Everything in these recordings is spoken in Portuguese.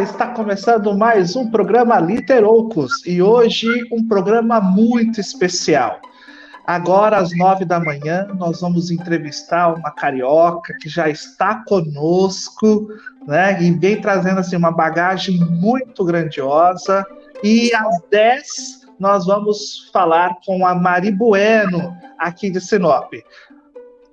Está começando mais um programa Literoucos e hoje um programa muito especial. Agora, às nove da manhã, nós vamos entrevistar uma carioca que já está conosco, né? E vem trazendo assim uma bagagem muito grandiosa. E às dez nós vamos falar com a Mari Bueno, aqui de Sinop.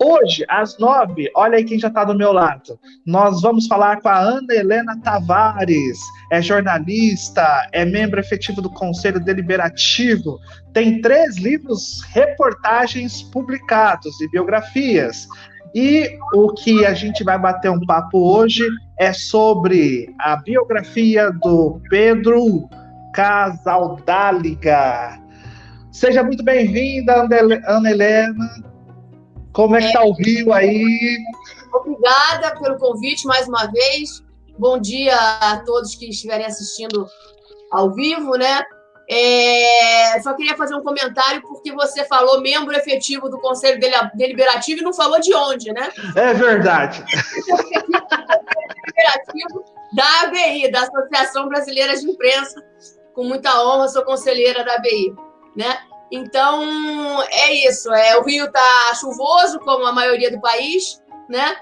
Hoje, às nove, olha aí quem já está do meu lado. Nós vamos falar com a Ana Helena Tavares. É jornalista, é membro efetivo do Conselho Deliberativo, tem três livros, reportagens publicados e biografias. E o que a gente vai bater um papo hoje é sobre a biografia do Pedro Casaldáliga. Seja muito bem-vinda, Ana Helena. Como é que tá o Rio aí? Obrigada pelo convite mais uma vez. Bom dia a todos que estiverem assistindo ao vivo, né? É, só queria fazer um comentário porque você falou membro efetivo do Conselho Deliberativo e não falou de onde, né? É verdade. Deliberativo da ABI, da Associação Brasileira de Imprensa. Com muita honra, sou conselheira da ABI, né? Então, é isso. É, o Rio está chuvoso, como a maioria do país, né?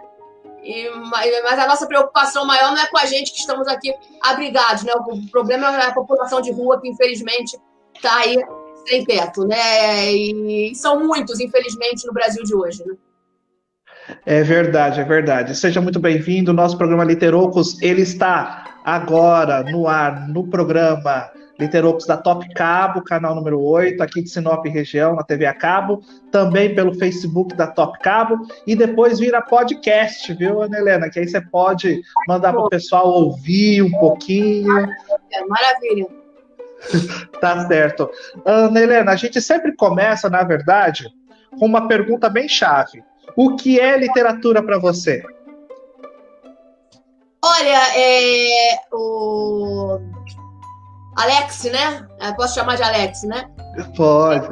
E, mas a nossa preocupação maior não é com a gente que estamos aqui abrigados, né? O problema é a população de rua que, infelizmente, está aí sem teto, né? E são muitos, infelizmente, no Brasil de hoje, né? É verdade, é verdade. Seja muito bem-vindo. Nosso programa Literocos, ele está agora no ar, no programa Literopos da Top Cabo, canal número 8, aqui de Sinop região, na TV a cabo, também pelo Facebook da Top Cabo, e depois vira podcast, viu, Ana Helena? Que aí você pode mandar para o pessoal ouvir um pouquinho. Maravilha, maravilha. tá certo. Ana Helena, a gente sempre começa, na verdade, com uma pergunta bem chave. O que é literatura para você? Olha, é, o Alex, né? Eu posso chamar de Alex, né? Pode.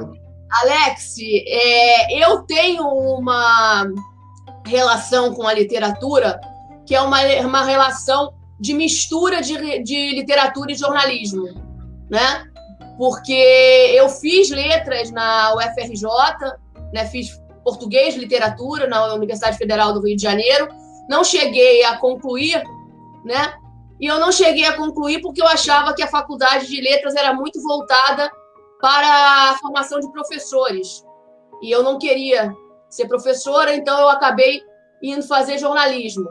Alex, é, eu tenho uma relação com a literatura que é uma, uma relação de mistura de, de literatura e jornalismo, né? Porque eu fiz letras na UFRJ, né? Fiz português, literatura na Universidade Federal do Rio de Janeiro. Não cheguei a concluir, né? E eu não cheguei a concluir porque eu achava que a faculdade de letras era muito voltada para a formação de professores. E eu não queria ser professora, então eu acabei indo fazer jornalismo,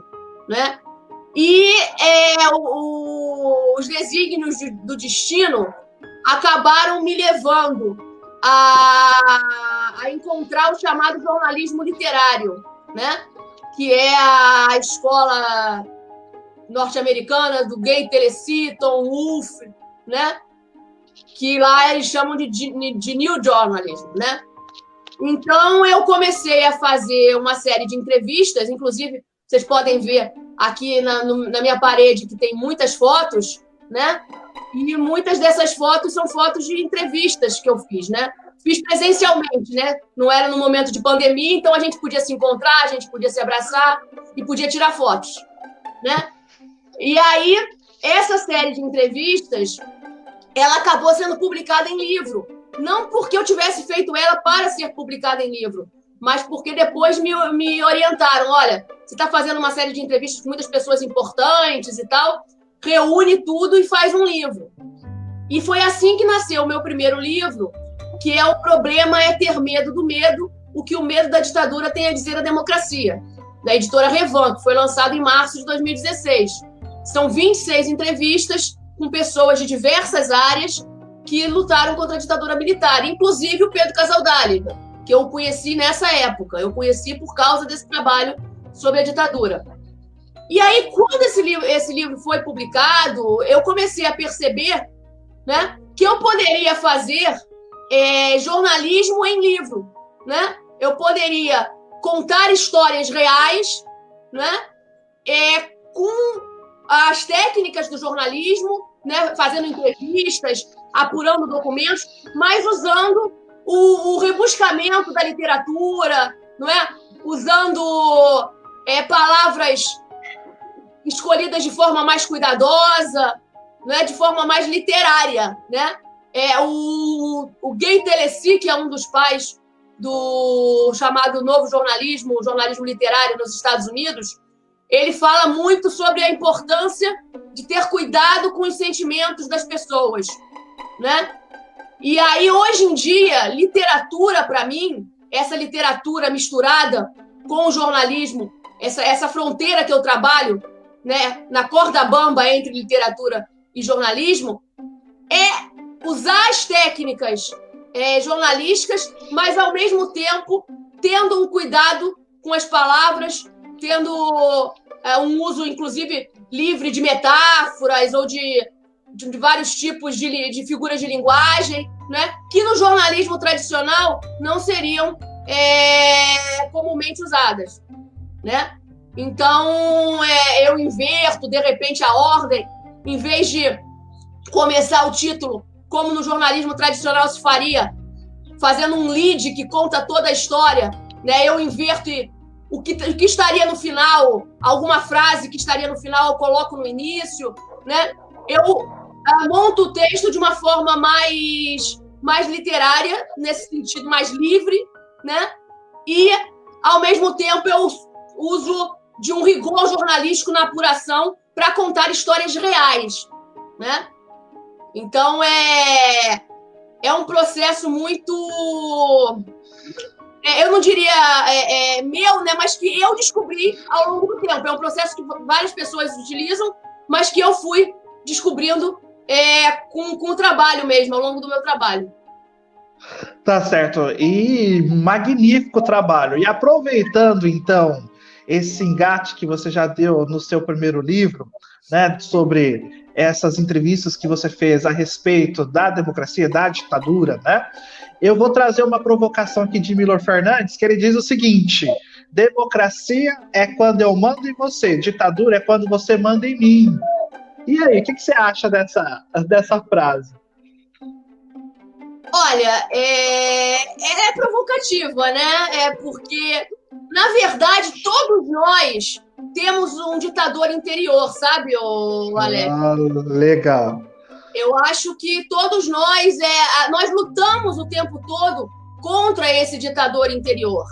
né? E é, o, os desígnios de, do destino acabaram me levando a, a encontrar o chamado jornalismo literário, né? Que é a escola norte-americana, do Gay Teleci, Tom Wolfe, né? Que lá eles chamam de, de New Journalism, né? Então eu comecei a fazer uma série de entrevistas, inclusive vocês podem ver aqui na, no, na minha parede que tem muitas fotos, né? E muitas dessas fotos são fotos de entrevistas que eu fiz, né? Fiz presencialmente, né? Não era no momento de pandemia, então a gente podia se encontrar, a gente podia se abraçar e podia tirar fotos, né? E aí, essa série de entrevistas, ela acabou sendo publicada em livro. Não porque eu tivesse feito ela para ser publicada em livro, mas porque depois me, me orientaram. Olha, você está fazendo uma série de entrevistas com muitas pessoas importantes e tal, reúne tudo e faz um livro. E foi assim que nasceu o meu primeiro livro, que é O Problema é Ter Medo do Medo, o que o medo da ditadura tem a dizer à democracia, da editora Revan, que foi lançado em março de 2016. São 26 entrevistas com pessoas de diversas áreas que lutaram contra a ditadura militar, inclusive o Pedro Casaldáliga, que eu conheci nessa época. Eu conheci por causa desse trabalho sobre a ditadura. E aí, quando esse livro, esse livro foi publicado, eu comecei a perceber né, que eu poderia fazer é, jornalismo em livro. Né? Eu poderia contar histórias reais né, é, com as técnicas do jornalismo, né, fazendo entrevistas, apurando documentos, mas usando o, o rebuscamento da literatura, não é? Usando é, palavras escolhidas de forma mais cuidadosa, né, de forma mais literária, né? É o, o Gay Teleci, que é um dos pais do chamado novo jornalismo, jornalismo literário nos Estados Unidos, ele fala muito sobre a importância de ter cuidado com os sentimentos das pessoas, né? E aí hoje em dia, literatura para mim, essa literatura misturada com o jornalismo, essa, essa fronteira que eu trabalho, né, na corda bamba entre literatura e jornalismo, é usar as técnicas é, jornalísticas, mas ao mesmo tempo tendo um cuidado com as palavras, tendo é, um uso, inclusive, livre de metáforas ou de, de, de vários tipos de, de, figuras de linguagem, né? que no jornalismo tradicional não seriam é, comumente usadas. Né? Então, é, eu inverto, de repente, a ordem, em vez de começar o título como no jornalismo tradicional se faria, fazendo um lead que conta toda a história, né? Eu inverto e o que, o que estaria no final, alguma frase que estaria no final, eu coloco no início, né? Eu uh, monto o texto de uma forma mais, mais literária, nesse sentido, mais livre, né? E, ao mesmo tempo, eu uso de um rigor jornalístico na apuração para contar histórias reais, né? Então é é um processo muito eu não diria é, é, meu, né, mas que eu descobri ao longo do tempo. É um processo que várias pessoas utilizam, mas que eu fui descobrindo é, com, com o trabalho mesmo, ao longo do meu trabalho. Tá certo. E magnífico trabalho. E aproveitando, então, esse engate que você já deu no seu primeiro livro, né, sobre essas entrevistas que você fez a respeito da democracia, da ditadura, né? Eu vou trazer uma provocação aqui de Milor Fernandes, que ele diz o seguinte: democracia é quando eu mando em você, ditadura é quando você manda em mim. E aí, o que, que você acha dessa, dessa frase? Olha, é, é provocativa, né? É porque, na verdade, todos nós temos um ditador interior, sabe, o Alex? Ah, legal. Eu acho que todos nós, é, nós lutamos o tempo todo contra esse ditador interior,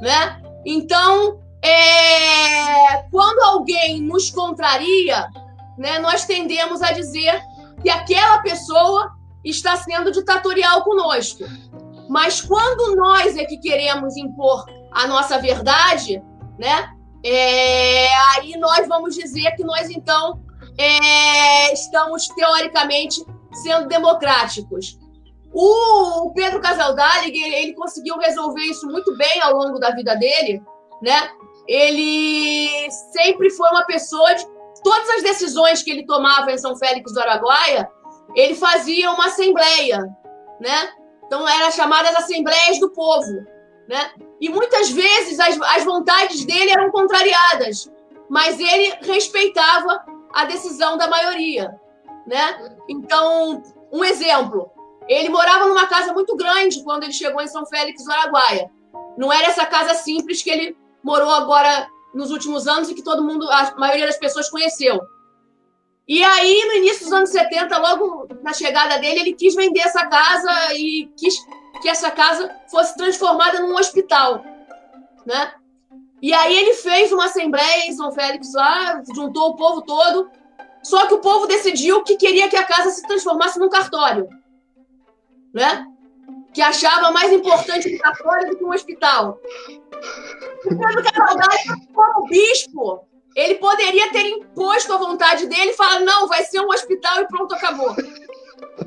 né? Então, é, quando alguém nos contraria, né, nós tendemos a dizer que aquela pessoa está sendo ditatorial conosco. Mas quando nós é que queremos impor a nossa verdade, né, é, aí nós vamos dizer que nós, então, é, estamos, teoricamente, sendo democráticos. O, Pedro Casaldalli, ele, ele conseguiu resolver isso muito bem ao longo da vida dele, né? Ele sempre foi uma pessoa de todas as decisões que ele tomava em São Félix do Araguaia, ele fazia uma assembleia, né? Então eram chamadas assembleias do povo, né? E muitas vezes as, as vontades dele eram contrariadas, mas ele respeitava a decisão da maioria, né? Então, um exemplo, ele morava numa casa muito grande quando ele chegou em São Félix do Araguaia. Não era essa casa simples que ele morou agora nos últimos anos e que todo mundo, a maioria das pessoas conheceu. E aí, no início dos anos 70, logo na chegada dele, ele quis vender essa casa e quis que essa casa fosse transformada num hospital, né? E aí ele fez uma assembleia em São Félix lá, juntou o povo todo, só que o povo decidiu que queria que a casa se transformasse num cartório, né? Que achava mais importante um cartório do que um hospital. Pedro Cavalcante, como bispo, ele poderia ter imposto a vontade dele e falar: não, vai ser um hospital e pronto, acabou.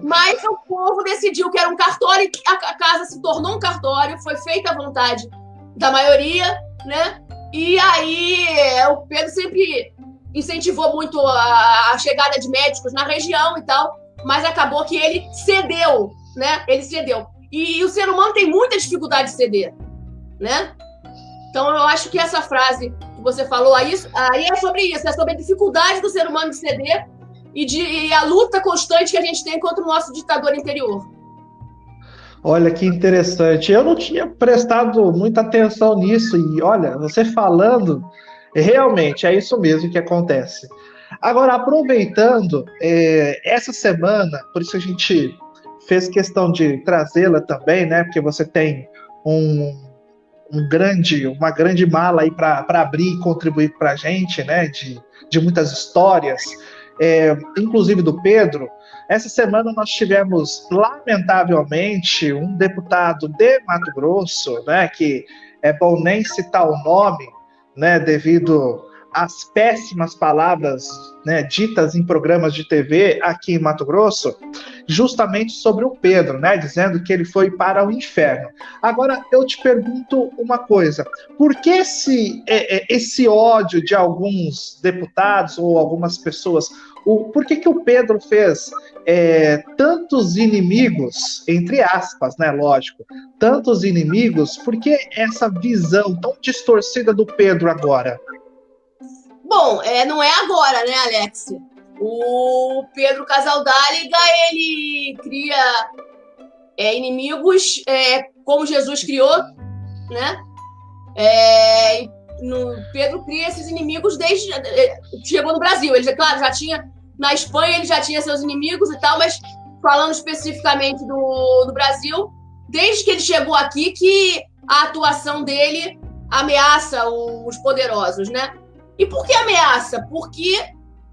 Mas o povo decidiu que era um cartório, a casa se tornou um cartório, foi feita a vontade da maioria, né? E aí o Pedro sempre incentivou muito a, a chegada de médicos na região e tal, mas acabou que ele cedeu, né? Ele cedeu. E, e o ser humano tem muita dificuldade de ceder, né? Então eu acho que essa frase que você falou aí, aí é sobre isso, é sobre a dificuldade do ser humano de ceder e, de, e a luta constante que a gente tem contra o nosso ditador interior. Olha que interessante. Eu não tinha prestado muita atenção nisso e olha, você falando, Realmente, é isso mesmo que acontece. Agora, aproveitando, é, essa semana, por isso a gente fez questão de trazê-la também, né? Porque você tem um, um grande, uma grande mala aí para abrir e contribuir para a gente, né? De, de muitas histórias, é, inclusive do Pedro. Essa semana nós tivemos, lamentavelmente, um deputado de Mato Grosso, né? Que é bom nem citar o nome, né? Devido as péssimas palavras né, ditas em programas de TV aqui em Mato Grosso, justamente sobre o Pedro, né, dizendo que ele foi para o inferno. Agora eu te pergunto uma coisa: por que esse, é, é, esse ódio de alguns deputados ou algumas pessoas? O, por que, que o Pedro fez é, tantos inimigos, entre aspas, né? Lógico, tantos inimigos, por que essa visão tão distorcida do Pedro agora? Bom, é, não é agora, né, Alex? O Pedro Casaldáliga, ele cria é, inimigos é, como Jesus criou, né? É, no, Pedro cria esses inimigos desde é, chegou no Brasil. Ele, claro, já tinha na Espanha, ele já tinha seus inimigos e tal, mas falando especificamente do, do Brasil, desde que ele chegou aqui, que a atuação dele ameaça os poderosos, né? E por que ameaça? Porque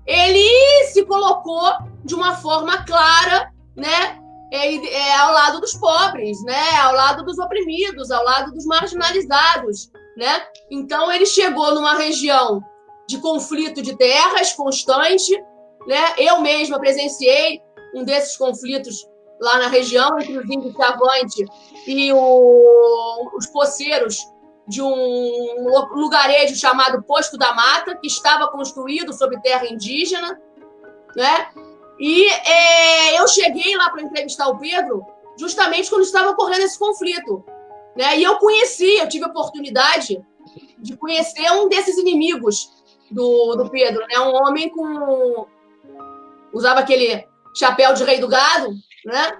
ele se colocou de uma forma clara, né? É, é, ao lado dos pobres, né? Ao lado dos oprimidos, ao lado dos marginalizados, né? Então ele chegou numa região de conflito de terras constante, né? Eu mesma presenciei um desses conflitos lá na região entre os índios Chavante e o, os poceiros de um lugarejo chamado Posto da Mata, que estava construído sobre terra indígena, né? E é, eu cheguei lá para entrevistar o Pedro justamente quando estava ocorrendo esse conflito, né? E eu conheci, eu tive a oportunidade de conhecer um desses inimigos do, do Pedro, né? Um homem com usava aquele chapéu de rei do gado, né?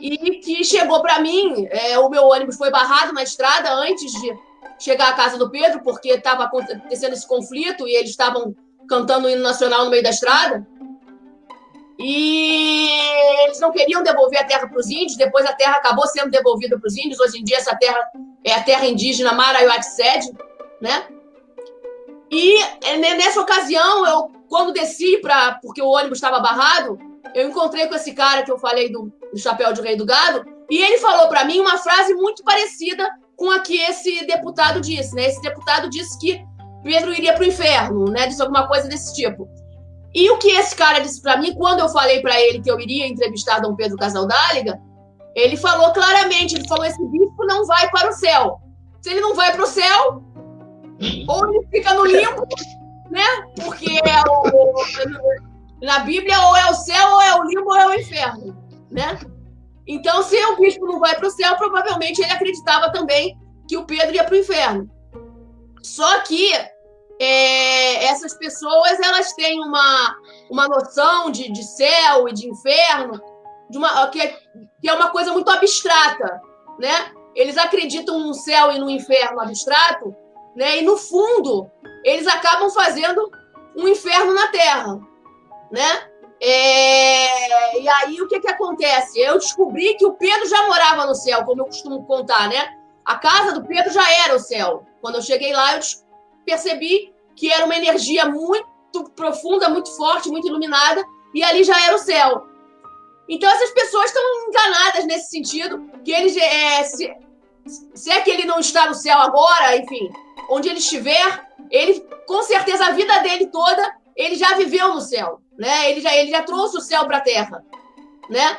E que chegou para mim, é, o meu ônibus foi barrado na estrada antes de chegar à casa do Pedro, porque estava acontecendo esse conflito e eles estavam cantando o hino nacional no meio da estrada. E eles não queriam devolver a terra para os índios, depois a terra acabou sendo devolvida para os índios. Hoje em dia, essa terra é a terra indígena Maraiuatsed, né? E é, nessa ocasião, eu, quando desci, pra, porque o ônibus estava barrado, eu encontrei com esse cara que eu falei do, do chapéu de rei do gado, e ele falou para mim uma frase muito parecida com a que esse deputado disse, né? Esse deputado disse que Pedro iria para o inferno, né? Disse alguma coisa desse tipo. E o que esse cara disse para mim, quando eu falei para ele que eu iria entrevistar Dom Pedro Casaldáliga, ele falou claramente, ele falou, esse bispo não vai para o céu. Se ele não vai para o céu, ou ele fica no limbo, né? Porque é o, na Bíblia ou é o céu, ou é o limbo, ou é o inferno, né? Então, se o bispo não vai para o céu, provavelmente ele acreditava também que o Pedro ia para o inferno. Só que é, essas pessoas elas têm uma, uma noção de, de céu e de inferno de uma, que, é, que é uma coisa muito abstrata, né? Eles acreditam no céu e no inferno abstrato, né? E no fundo eles acabam fazendo um inferno na Terra, né? É... E aí, o que, que acontece? Eu descobri que o Pedro já morava no céu, como eu costumo contar, né? A casa do Pedro já era o céu. Quando eu cheguei lá, eu percebi que era uma energia muito profunda, muito forte, muito iluminada, e ali já era o céu. Então, essas pessoas estão enganadas nesse sentido, que eles, é, se, se é que ele não está no céu agora, enfim, onde ele estiver, ele, com certeza, a vida dele toda, ele já viveu no céu né? Ele já, ele já trouxe o céu para a terra, né?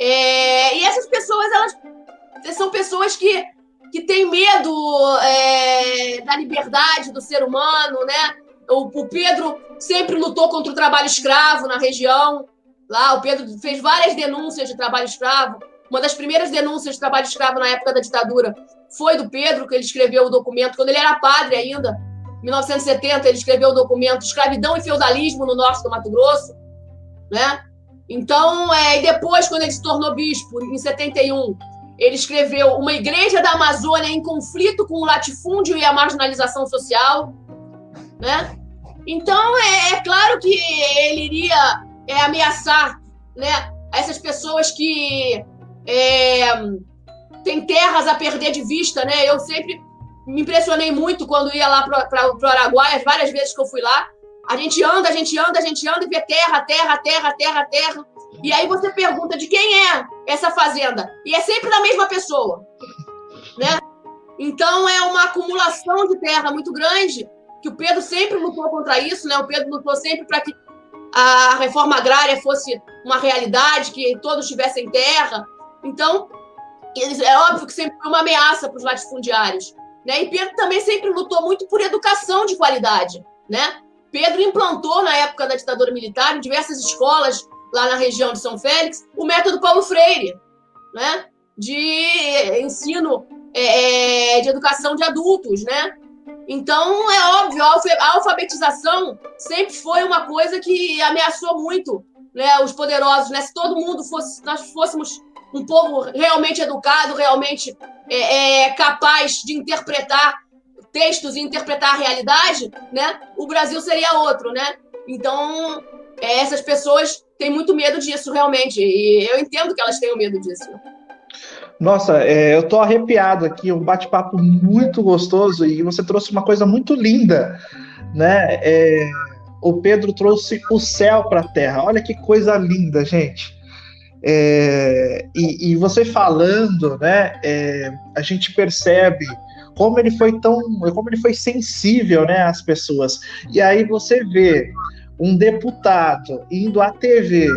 É, e essas pessoas, elas são pessoas que, que têm medo é, da liberdade do ser humano, né? O, o, Pedro sempre lutou contra o trabalho escravo na região. Lá, o Pedro fez várias denúncias de trabalho escravo. Uma das primeiras denúncias de trabalho escravo na época da ditadura foi do Pedro, que ele escreveu o documento, quando ele era padre ainda, 1970, ele escreveu o documento Escravidão e Feudalismo no Norte do Mato Grosso, né? Então, é, e depois, quando ele se tornou bispo, em 71, ele escreveu Uma Igreja da Amazônia em conflito com o latifúndio e a marginalização social. né? Então, é, é claro que ele iria é, ameaçar né, essas pessoas que é, têm terras a perder de vista, né? Eu sempre me impressionei muito quando ia lá para o Araguaia, várias vezes que eu fui lá. A gente anda, a gente anda, a gente anda e vê terra, terra, terra, terra, terra. E aí você pergunta de quem é essa fazenda. E é sempre da mesma pessoa. Né? Então é uma acumulação de terra muito grande, que o Pedro sempre lutou contra isso, né? O Pedro lutou sempre para que a reforma agrária fosse uma realidade, que todos tivessem terra. Então, é óbvio que sempre foi uma ameaça para os latifundiários. Né? E Pedro também sempre lutou muito por educação de qualidade. Né? Pedro implantou, na época da ditadura militar, em diversas escolas lá na região de São Félix, o método Paulo Freire, né? de ensino é, é de educação de adultos. Né? Então, é óbvio, a alfabetização sempre foi uma coisa que ameaçou muito né, os poderosos. Né? Se todo mundo fosse, nós fôssemos um povo realmente educado, realmente é, é, capaz de interpretar textos e interpretar a realidade, né? O Brasil seria outro, né? Então, é, essas pessoas têm muito medo disso, realmente. E eu entendo que elas tenham medo disso. Nossa, é, eu tô arrepiado aqui, um bate-papo muito gostoso e você trouxe uma coisa muito linda, né? É, o Pedro trouxe o céu para a terra. Olha que coisa linda, gente. É, e, e, você falando, né, é, a gente percebe como ele foi tão, como ele foi sensível, né, às pessoas. E aí você vê um deputado indo à TV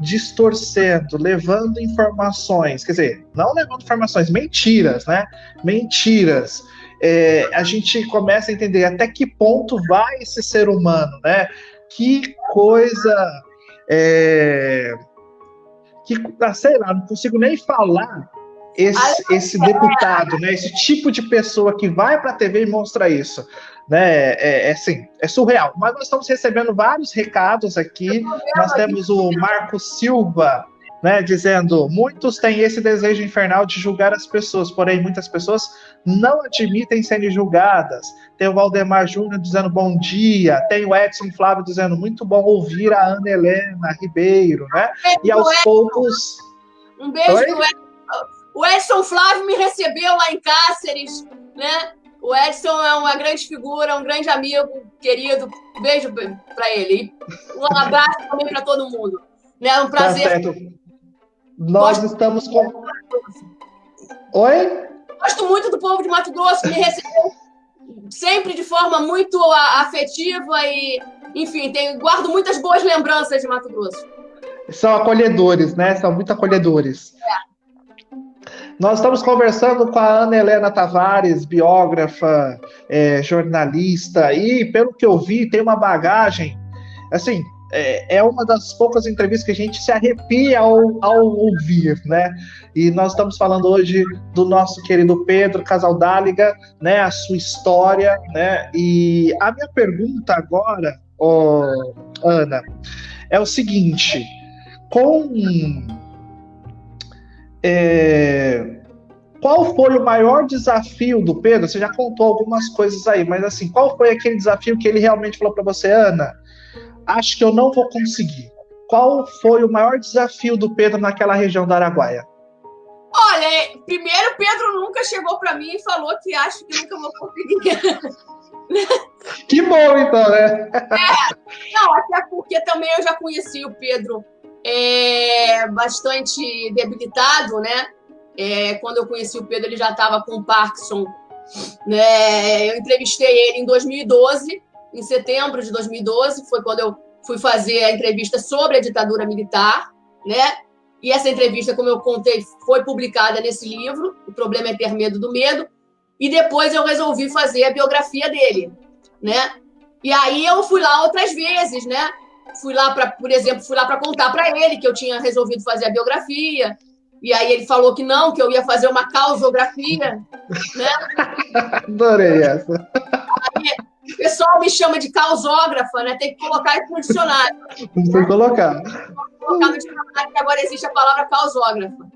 distorcendo, levando informações, quer dizer, não levando informações, mentiras, né? Mentiras. É, a gente começa a entender até que ponto vai esse ser humano, né? Que coisa é, que, ah, sei lá, não consigo nem falar esse, esse deputado, né? Esse tipo de pessoa que vai para a TV e mostra isso, né? É, é, assim, é surreal. Mas nós estamos recebendo vários recados aqui. Nós temos o Marco Silva né, dizendo: muitos têm esse desejo infernal de julgar as pessoas, porém muitas pessoas não admitem serem julgadas. Tem o Valdemar Júnior dizendo bom dia, tem o Edson Flávio dizendo muito bom ouvir a Ana Helena Ribeiro, né? E aos poucos. Um beijo Oi? do Edson. O Edson Flávio me recebeu lá em Cáceres, né? O Edson é uma grande figura, um grande amigo, querido. Beijo para ele. Um abraço também para todo mundo. Né? É um tá prazer. Tá nós Gosto estamos com. Oi? Gosto muito do povo de Mato Grosso, que me recebeu sempre de forma muito afetiva e, enfim, tenho, guardo muitas boas lembranças de Mato Grosso. São acolhedores, né? São muito acolhedores. É. Nós estamos conversando com a Ana Helena Tavares, biógrafa, é, jornalista, e pelo que eu vi, tem uma bagagem, assim, é, é, uma das poucas entrevistas que a gente se arrepia ao, ao, ouvir, né? E nós estamos falando hoje do nosso querido Pedro Casaldáliga, né? A sua história, né? E a minha pergunta agora, oh, Ana, é o seguinte: com é, qual foi o maior desafio do Pedro? Você já contou algumas coisas aí, mas assim, qual foi aquele desafio que ele realmente falou para você, Ana? Acho que eu não vou conseguir. Qual foi o maior desafio do Pedro naquela região da Araguaia? Olha, primeiro Pedro nunca chegou para mim e falou que acho que nunca vou conseguir. Que bom, então, né? É, não, até porque também eu já conheci o Pedro é, bastante debilitado, né? É, quando eu conheci o Pedro, ele já estava com Parkinson. Né? Eu entrevistei ele em 2012 em setembro de 2012, foi quando eu fui fazer a entrevista sobre a ditadura militar, né? E essa entrevista, como eu contei, foi publicada nesse livro, O Problema é Ter Medo do Medo. E depois eu resolvi fazer a biografia dele, né? E aí eu fui lá outras vezes, né? Fui lá para, por exemplo, fui lá para contar para ele que eu tinha resolvido fazer a biografia. E aí ele falou que não, que eu ia fazer uma causografia, né? Adorei essa. O pessoal me chama de causógrafa, né? Tem que colocar isso no dicionário. Tem que colocar. colocar no dicionário que agora existe a palavra causógrafa.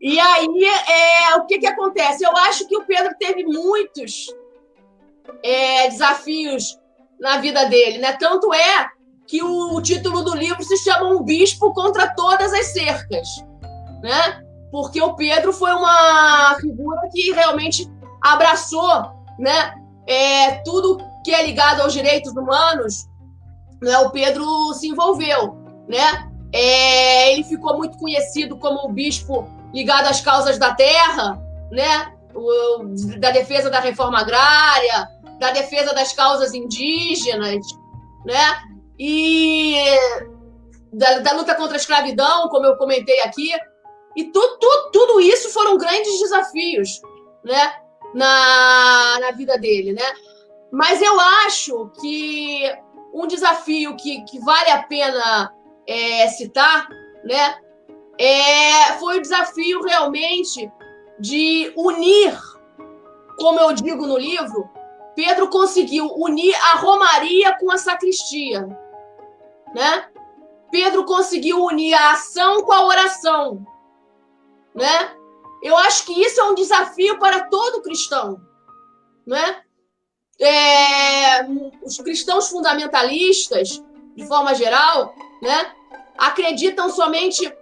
E aí, é, o que, que acontece? Eu acho que o Pedro teve muitos é, desafios na vida dele, né? Tanto é que o, o título do livro se chama Um Bispo contra Todas as Cercas, né? Porque o Pedro foi uma figura que realmente abraçou, né? É, tudo que é ligado aos direitos humanos, né? O Pedro se envolveu, né? É, ele ficou muito conhecido como o bispo ligado às causas da terra, né? O, da defesa da reforma agrária, da defesa das causas indígenas, né? E da, da luta contra a escravidão, como eu comentei aqui. E tu, tu, tudo isso foram grandes desafios, né? Na, na vida dele, né? Mas eu acho que um desafio que, que vale a pena é, citar, né? É, foi o desafio realmente de unir, como eu digo no livro, Pedro conseguiu unir a romaria com a sacristia, né? Pedro conseguiu unir a ação com a oração, né? Eu acho que isso é um desafio para todo cristão, né? É, os cristãos fundamentalistas, de forma geral, né, acreditam somente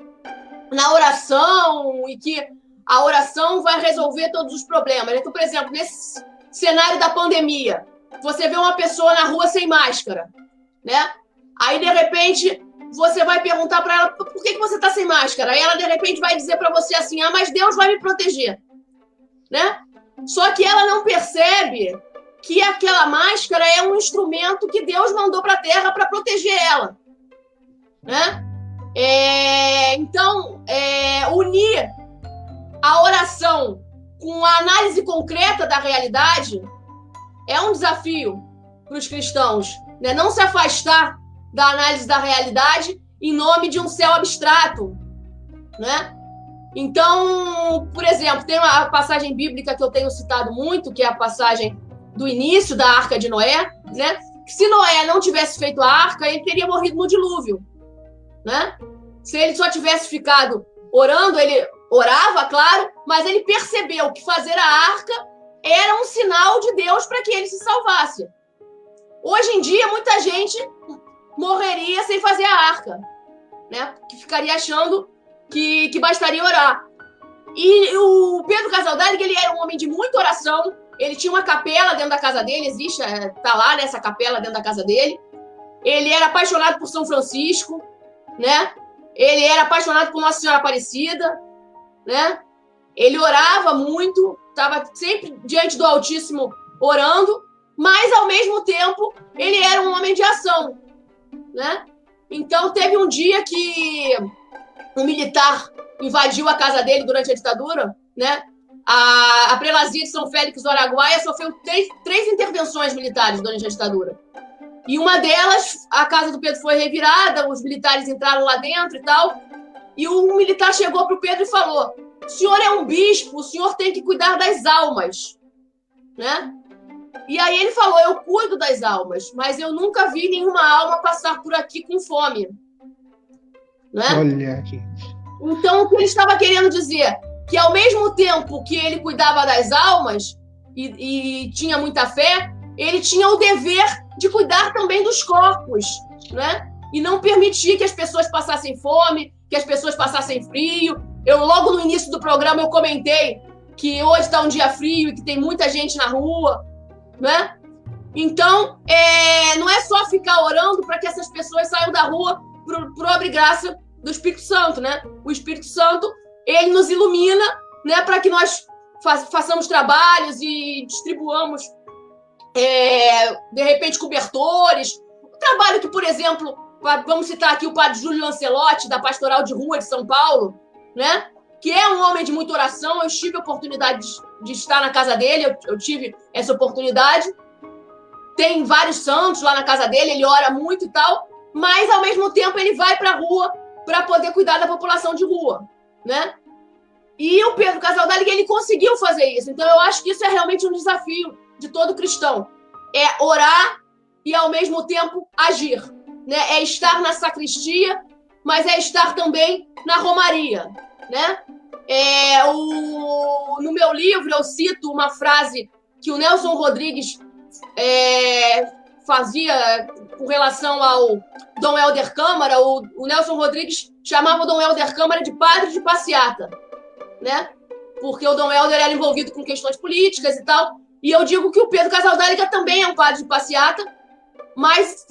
na oração e que a oração vai resolver todos os problemas. Então, por exemplo, nesse cenário da pandemia, você vê uma pessoa na rua sem máscara, né? Aí, de repente, você vai perguntar para ela por que, que você está sem máscara. Aí ela, de repente, vai dizer para você assim: ah, mas Deus vai me proteger, né? Só que ela não percebe que aquela máscara é um instrumento que Deus mandou para a Terra para proteger ela, né? É, então, é, unir a oração com a análise concreta da realidade é um desafio para os cristãos, né? Não se afastar da análise da realidade em nome de um céu abstrato, né? Então, por exemplo, tem uma passagem bíblica que eu tenho citado muito, que é a passagem do início da Arca de Noé, né? Se Noé não tivesse feito a arca, ele teria morrido no dilúvio né? Se ele só tivesse ficado orando, ele orava, claro, mas ele percebeu que fazer a arca era um sinal de Deus para que ele se salvasse. Hoje em dia, muita gente morreria sem fazer a arca, né? Que ficaria achando que, que bastaria orar. E o Pedro Casaldelli, ele era um homem de muita oração, ele tinha uma capela dentro da casa dele, existe, é, tá lá nessa capela dentro da casa dele. Ele era apaixonado por São Francisco, né? Ele era apaixonado por Nossa Senhora Aparecida, né? Ele orava muito, estava sempre diante do Altíssimo orando, mas ao mesmo tempo ele era um homem de ação, né? Então teve um dia que um militar invadiu a casa dele durante a ditadura, né? A, a prelazia de São Félix do Araguaia sofreu três, três intervenções militares durante a ditadura. E uma delas, a casa do Pedro foi revirada, os militares entraram lá dentro e tal. E um militar chegou para o Pedro e falou: O senhor é um bispo, o senhor tem que cuidar das almas. Né? E aí ele falou: Eu cuido das almas, mas eu nunca vi nenhuma alma passar por aqui com fome. Né? Olha, gente. Então, o que ele estava querendo dizer? Que ao mesmo tempo que ele cuidava das almas e, e tinha muita fé, ele tinha o dever de cuidar também dos corpos, né? E não permitir que as pessoas passassem fome, que as pessoas passassem frio. Eu logo no início do programa eu comentei que hoje está um dia frio e que tem muita gente na rua, né? Então, é, não é só ficar orando para que essas pessoas saiam da rua por, obra e graça do Espírito Santo, né? O Espírito Santo, ele nos ilumina, né, para que nós fa façamos trabalhos e distribuamos é, de repente, cobertores. O trabalho que, por exemplo, vamos citar aqui o padre Júlio Lancelotti, da Pastoral de Rua de São Paulo, né? que é um homem de muita oração. Eu tive a oportunidade de, de estar na casa dele, eu, eu, tive essa oportunidade. Tem vários santos lá na casa dele, ele ora muito e tal, mas ao mesmo tempo ele vai para a rua para poder cuidar da população de rua, né? E o Pedro Casaldali, ele conseguiu fazer isso. Então eu acho que isso é realmente um desafio de todo cristão. É orar e, ao mesmo tempo, agir. Né? É estar na sacristia, mas é estar também na romaria. Né? É, o, no meu livro, eu cito uma frase que o Nelson Rodrigues é, fazia com relação ao Dom Helder Câmara, o, o Nelson Rodrigues chamava o Dom Helder Câmara de padre de passeata, né? Porque o Dom Helder era envolvido com questões políticas e tal. E eu digo que o Pedro Casaldáliga também é um padre de passeata, mas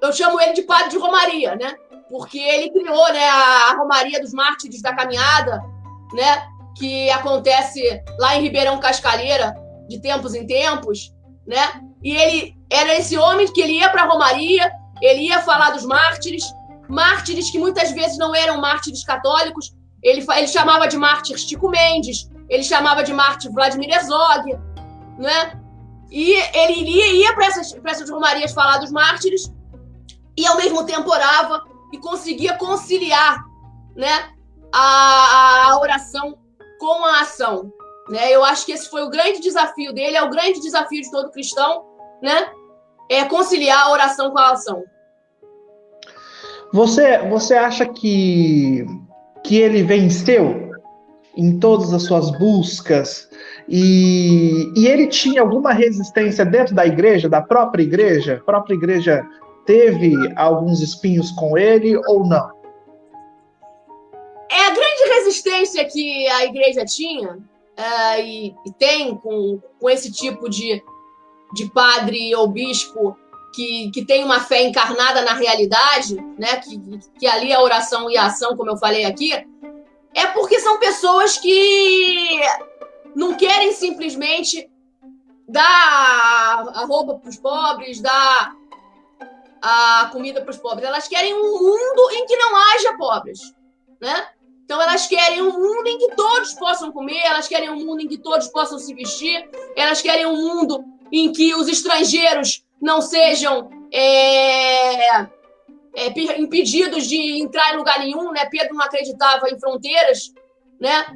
eu chamo ele de padre de Romaria, né? Porque ele criou né, a Romaria dos Mártires da Caminhada, né? Que acontece lá em Ribeirão Cascalheira, de tempos em tempos, né? E ele era esse homem que ele ia para a Romaria, ele ia falar dos mártires, mártires que muitas vezes não eram mártires católicos, ele, ele chamava de mártir Chico Mendes, ele chamava de mártir Vladimir Herzog, né? E ele iria, ia para essas, essas romarias falar dos mártires e ao mesmo tempo orava e conseguia conciliar, né, a, a oração com a ação. Né? Eu acho que esse foi o grande desafio dele, é o grande desafio de todo cristão, né? É conciliar a oração com a ação. Você, você acha que, que ele venceu em todas as suas buscas e, e ele tinha alguma resistência dentro da igreja, da própria igreja? A própria igreja teve alguns espinhos com ele ou não? É a grande resistência que a igreja tinha uh, e, e, tem com, com esse tipo de, de padre ou bispo que, que tem uma fé encarnada na realidade, né? Que, que ali a oração e a ação, como eu falei aqui, é porque são pessoas que não querem simplesmente dar a roupa para os pobres, dar a comida para os pobres. Elas querem um mundo em que não haja pobres, né? Então elas querem um mundo em que todos possam comer, elas querem um mundo em que todos possam se vestir, elas querem um mundo em que os estrangeiros não sejam é, é, impedidos de entrar em lugar nenhum, né? Pedro não acreditava em fronteiras, né?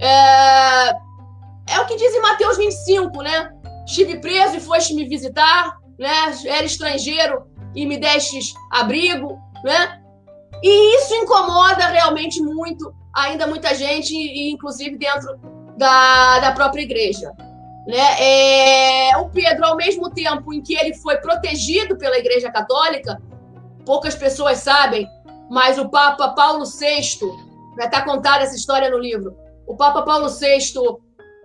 É, é o que diz em Mateus 25, né? Estive preso e foste me visitar, né? Era estrangeiro e me destes abrigo, né? E isso incomoda realmente muito, ainda muita gente, e inclusive dentro da, da própria igreja. Né? É, o Pedro, ao mesmo tempo em que ele foi protegido pela Igreja Católica, poucas pessoas sabem, mas o Papa Paulo VI, está né, contada essa história no livro, o Papa Paulo VI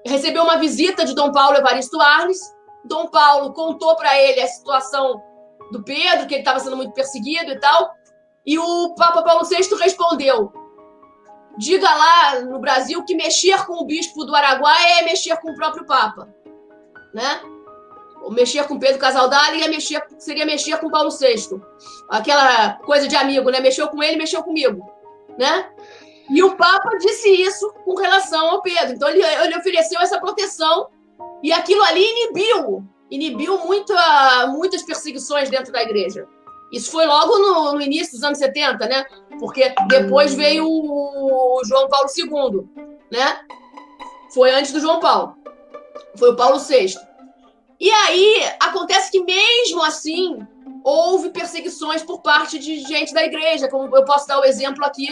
recebeu uma visita de Dom Paulo Evaristo Arles. Dom Paulo contou para ele a situação do Pedro, que ele estava sendo muito perseguido e tal. E o Papa Paulo VI respondeu: diga lá no Brasil que mexer com o bispo do Araguaia é mexer com o próprio Papa, né? Ou mexer com Pedro Casaldáliga é mexer, seria mexer com Paulo VI. Aquela coisa de amigo, né? Mexeu com ele, mexeu comigo, né? E o Papa disse isso com relação ao Pedro. Então ele, ele ofereceu essa proteção e aquilo ali inibiu, inibiu muita, muitas perseguições dentro da igreja. Isso foi logo no, no, início dos anos 70, né? Porque depois veio o João Paulo II, né? Foi antes do João Paulo. Foi o Paulo VI. E aí acontece que mesmo assim houve perseguições por parte de gente da igreja, como eu posso dar o exemplo aqui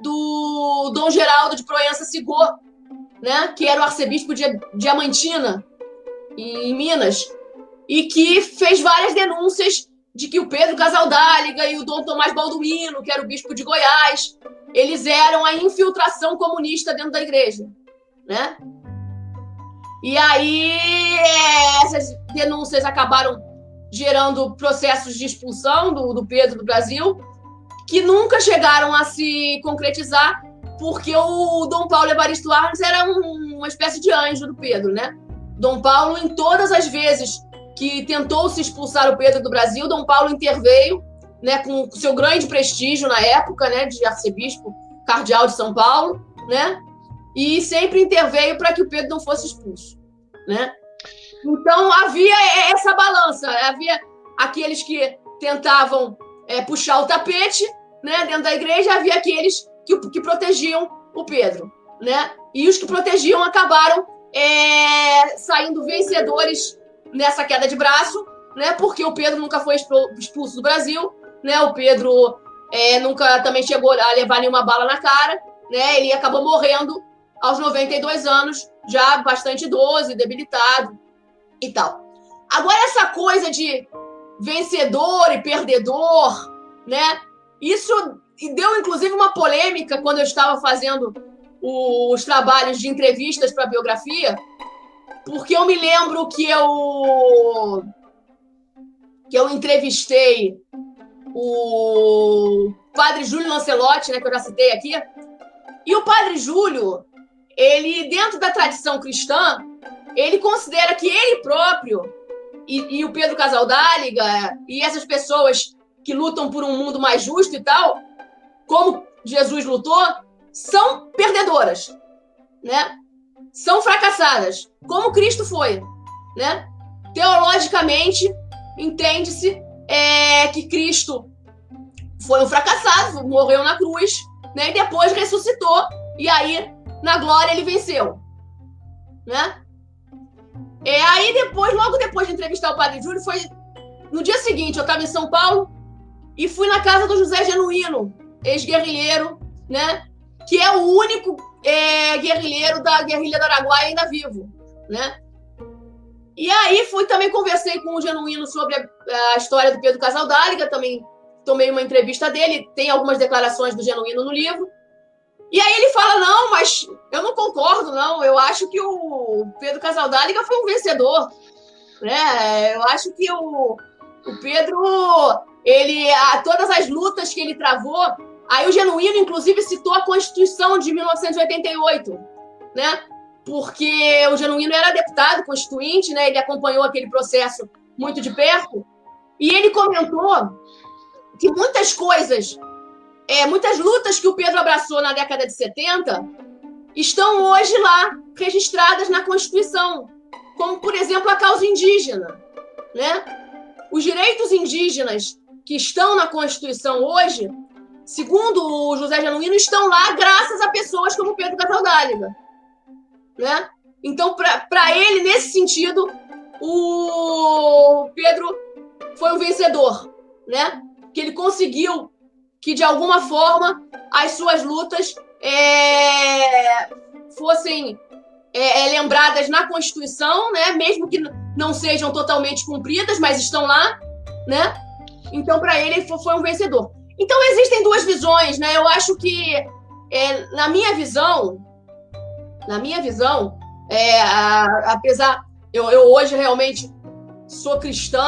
do Dom Geraldo de Proença Sigor, né? Que era o arcebispo de Diamantina em Minas e que fez várias denúncias de que o Pedro Casaldáliga e o Dom Tomás Balduino, que era o bispo de Goiás, eles eram a infiltração comunista dentro da igreja, né? E aí essas denúncias acabaram gerando processos de expulsão do, do Pedro do Brasil, que nunca chegaram a se concretizar, porque o Dom Paulo Evaristo Arnes era um, uma espécie de anjo do Pedro, né? Dom Paulo, em todas as vezes que tentou se expulsar o Pedro do Brasil. Dom Paulo interveio, né, com seu grande prestígio na época, né, de arcebispo cardeal de São Paulo, né, e sempre interveio para que o Pedro não fosse expulso, né. Então havia essa balança, havia aqueles que tentavam é, puxar o tapete, né, dentro da igreja, havia aqueles que, que protegiam o Pedro, né, e os que protegiam acabaram é, saindo vencedores nessa queda de braço, né? Porque o Pedro nunca foi expulso do Brasil, né? O Pedro é, nunca também chegou a levar nenhuma bala na cara, né? Ele acabou morrendo aos 92 anos, já bastante idoso, debilitado e tal. Agora, essa coisa de vencedor e perdedor, né? Isso deu inclusive uma polêmica quando eu estava fazendo os trabalhos de entrevistas para biografia, porque eu me lembro que eu que eu entrevistei o padre Júlio Lancelotti, né, que eu já citei aqui, e o padre Júlio, ele dentro da tradição cristã, ele considera que ele próprio e, e o Pedro Casaldáliga e essas pessoas que lutam por um mundo mais justo e tal, como Jesus lutou, são perdedoras, né? São fracassadas, como Cristo foi, né? Teologicamente, entende-se é, que Cristo foi um fracassado, morreu na cruz, né? E depois ressuscitou e aí na glória ele venceu, né? É, aí depois, logo depois de entrevistar o Padre Júlio, foi no dia seguinte, eu estava em São Paulo e fui na casa do José Genuíno, ex-guerrilheiro, né? Que é o único é, guerrilheiro da guerrilha do Araguaia ainda vivo, né? E aí fui também conversei com o Genuíno sobre a, a história do Pedro Casaldáliga, também tomei uma entrevista dele, tem algumas declarações do Genuíno no livro. E aí ele fala: não, mas eu não concordo, não. Eu acho que o Pedro Casaldáliga foi um vencedor. Né? Eu acho que o, o Pedro, ele, a, todas as lutas que ele travou, aí o Genuíno, inclusive, citou a Constituição de 1988, né? Porque o Genuíno era deputado constituinte, né? Ele acompanhou aquele processo muito de perto. E ele comentou que muitas coisas é, muitas lutas que o Pedro abraçou na década de 70 estão hoje lá registradas na Constituição, como, por exemplo, a causa indígena. Né? Os direitos indígenas que estão na Constituição hoje, segundo o José Genuíno, estão lá graças a pessoas como Pedro Casaldáliga. Né? Então, para ele, nesse sentido, o Pedro foi um vencedor, né? Que ele conseguiu que, de alguma forma, as suas lutas é, fossem é, é, lembradas na Constituição, né? mesmo que não sejam totalmente cumpridas, mas estão lá. Né? Então, para ele, ele foi um vencedor. Então, existem duas visões. Né? Eu acho que, é, na minha visão, na minha visão, é, a, apesar. Eu, eu hoje realmente sou cristã,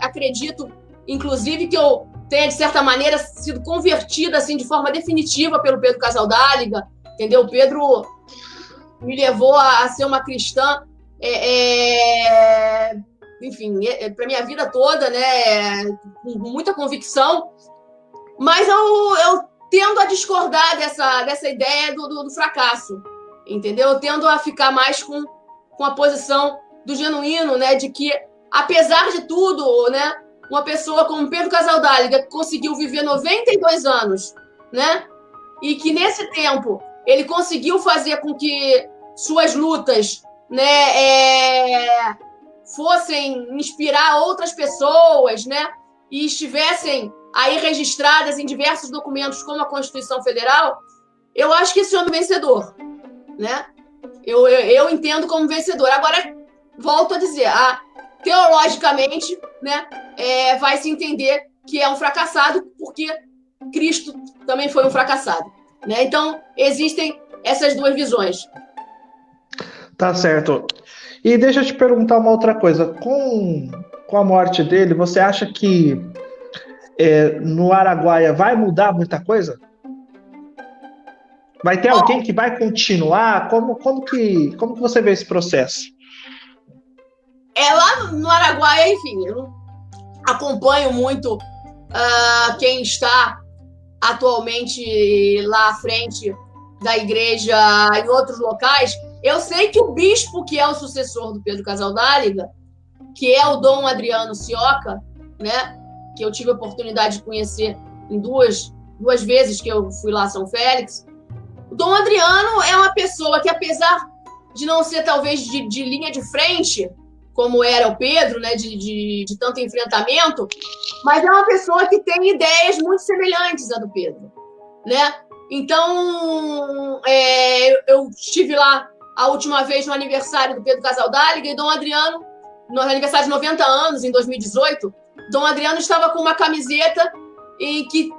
acredito, inclusive, que eu tenha, de certa maneira, sido convertida assim, de forma definitiva pelo Pedro Casaldáliga, entendeu? O Pedro me levou a, a ser uma cristã, é, é, enfim, é, é para minha vida toda, né? Com muita convicção, mas eu, eu tendo a discordar dessa, dessa ideia do, do, do fracasso, entendeu? Eu tendo a ficar mais com, com a posição do genuíno, né? De que, apesar de tudo, né? uma pessoa como Pedro Casaldáliga, que conseguiu viver 92 anos, né? E que nesse tempo ele conseguiu fazer com que suas lutas, né, é, fossem inspirar outras pessoas, né? E estivessem aí registradas em diversos documentos, como a Constituição Federal, eu acho que esse homem é vencedor, né? Eu, eu, eu entendo como vencedor. Agora, volto a dizer, a, teologicamente, né, é, vai se entender que é um fracassado, porque Cristo também foi um fracassado. Né? Então, existem essas duas visões. Tá certo. E deixa eu te perguntar uma outra coisa. Com, com a morte dele, você acha que é, no Araguaia vai mudar muita coisa? Vai ter alguém que vai continuar? Como, como, que, como que você vê esse processo? É lá no Araguaia, enfim, eu acompanho muito uh, quem está atualmente lá à frente da igreja em outros locais. Eu sei que o bispo, que é o sucessor do Pedro Casaldáliga, que é o Dom Adriano Sioca, né, que eu tive a oportunidade de conhecer em duas, duas vezes que eu fui lá a São Félix. O Dom Adriano é uma pessoa que, apesar de não ser talvez de, de linha de frente, como era o Pedro, né, de, de, de, tanto enfrentamento, mas é uma pessoa que tem ideias muito semelhantes à do Pedro, né? Então, é, eu estive lá a última vez no aniversário do Pedro Casaldáliga e Dom Adriano no aniversário de 90 anos, em 2018, Dom Adriano estava com uma camiseta em que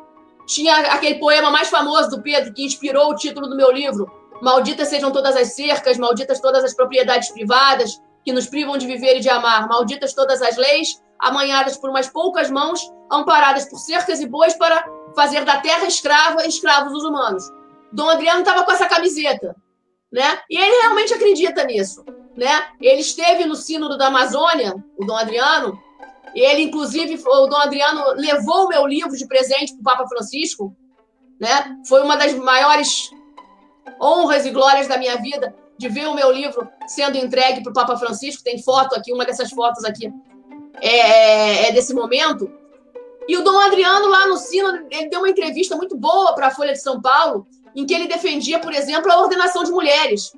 tinha aquele poema mais famoso do Pedro, que inspirou o título do meu livro, Malditas sejam todas as cercas, malditas todas as propriedades privadas que nos privam de viver e de amar, malditas todas as leis, amanhadas por umas poucas mãos, amparadas por cercas e bois para fazer da terra escrava escravos os humanos. Dom Adriano estava com essa camiseta, né? E ele realmente acredita nisso, né? Ele esteve no sínodo da Amazônia, o Dom Adriano, e ele inclusive o Dom Adriano levou o meu livro de presente para o Papa Francisco, né? Foi uma das maiores honras e glórias da minha vida de ver o meu livro sendo entregue para o Papa Francisco. Tem foto aqui, uma dessas fotos aqui é, é, é desse momento. E o Dom Adriano, lá no Sino, ele deu uma entrevista muito boa para a Folha de São Paulo, em que ele defendia, por exemplo, a ordenação de mulheres,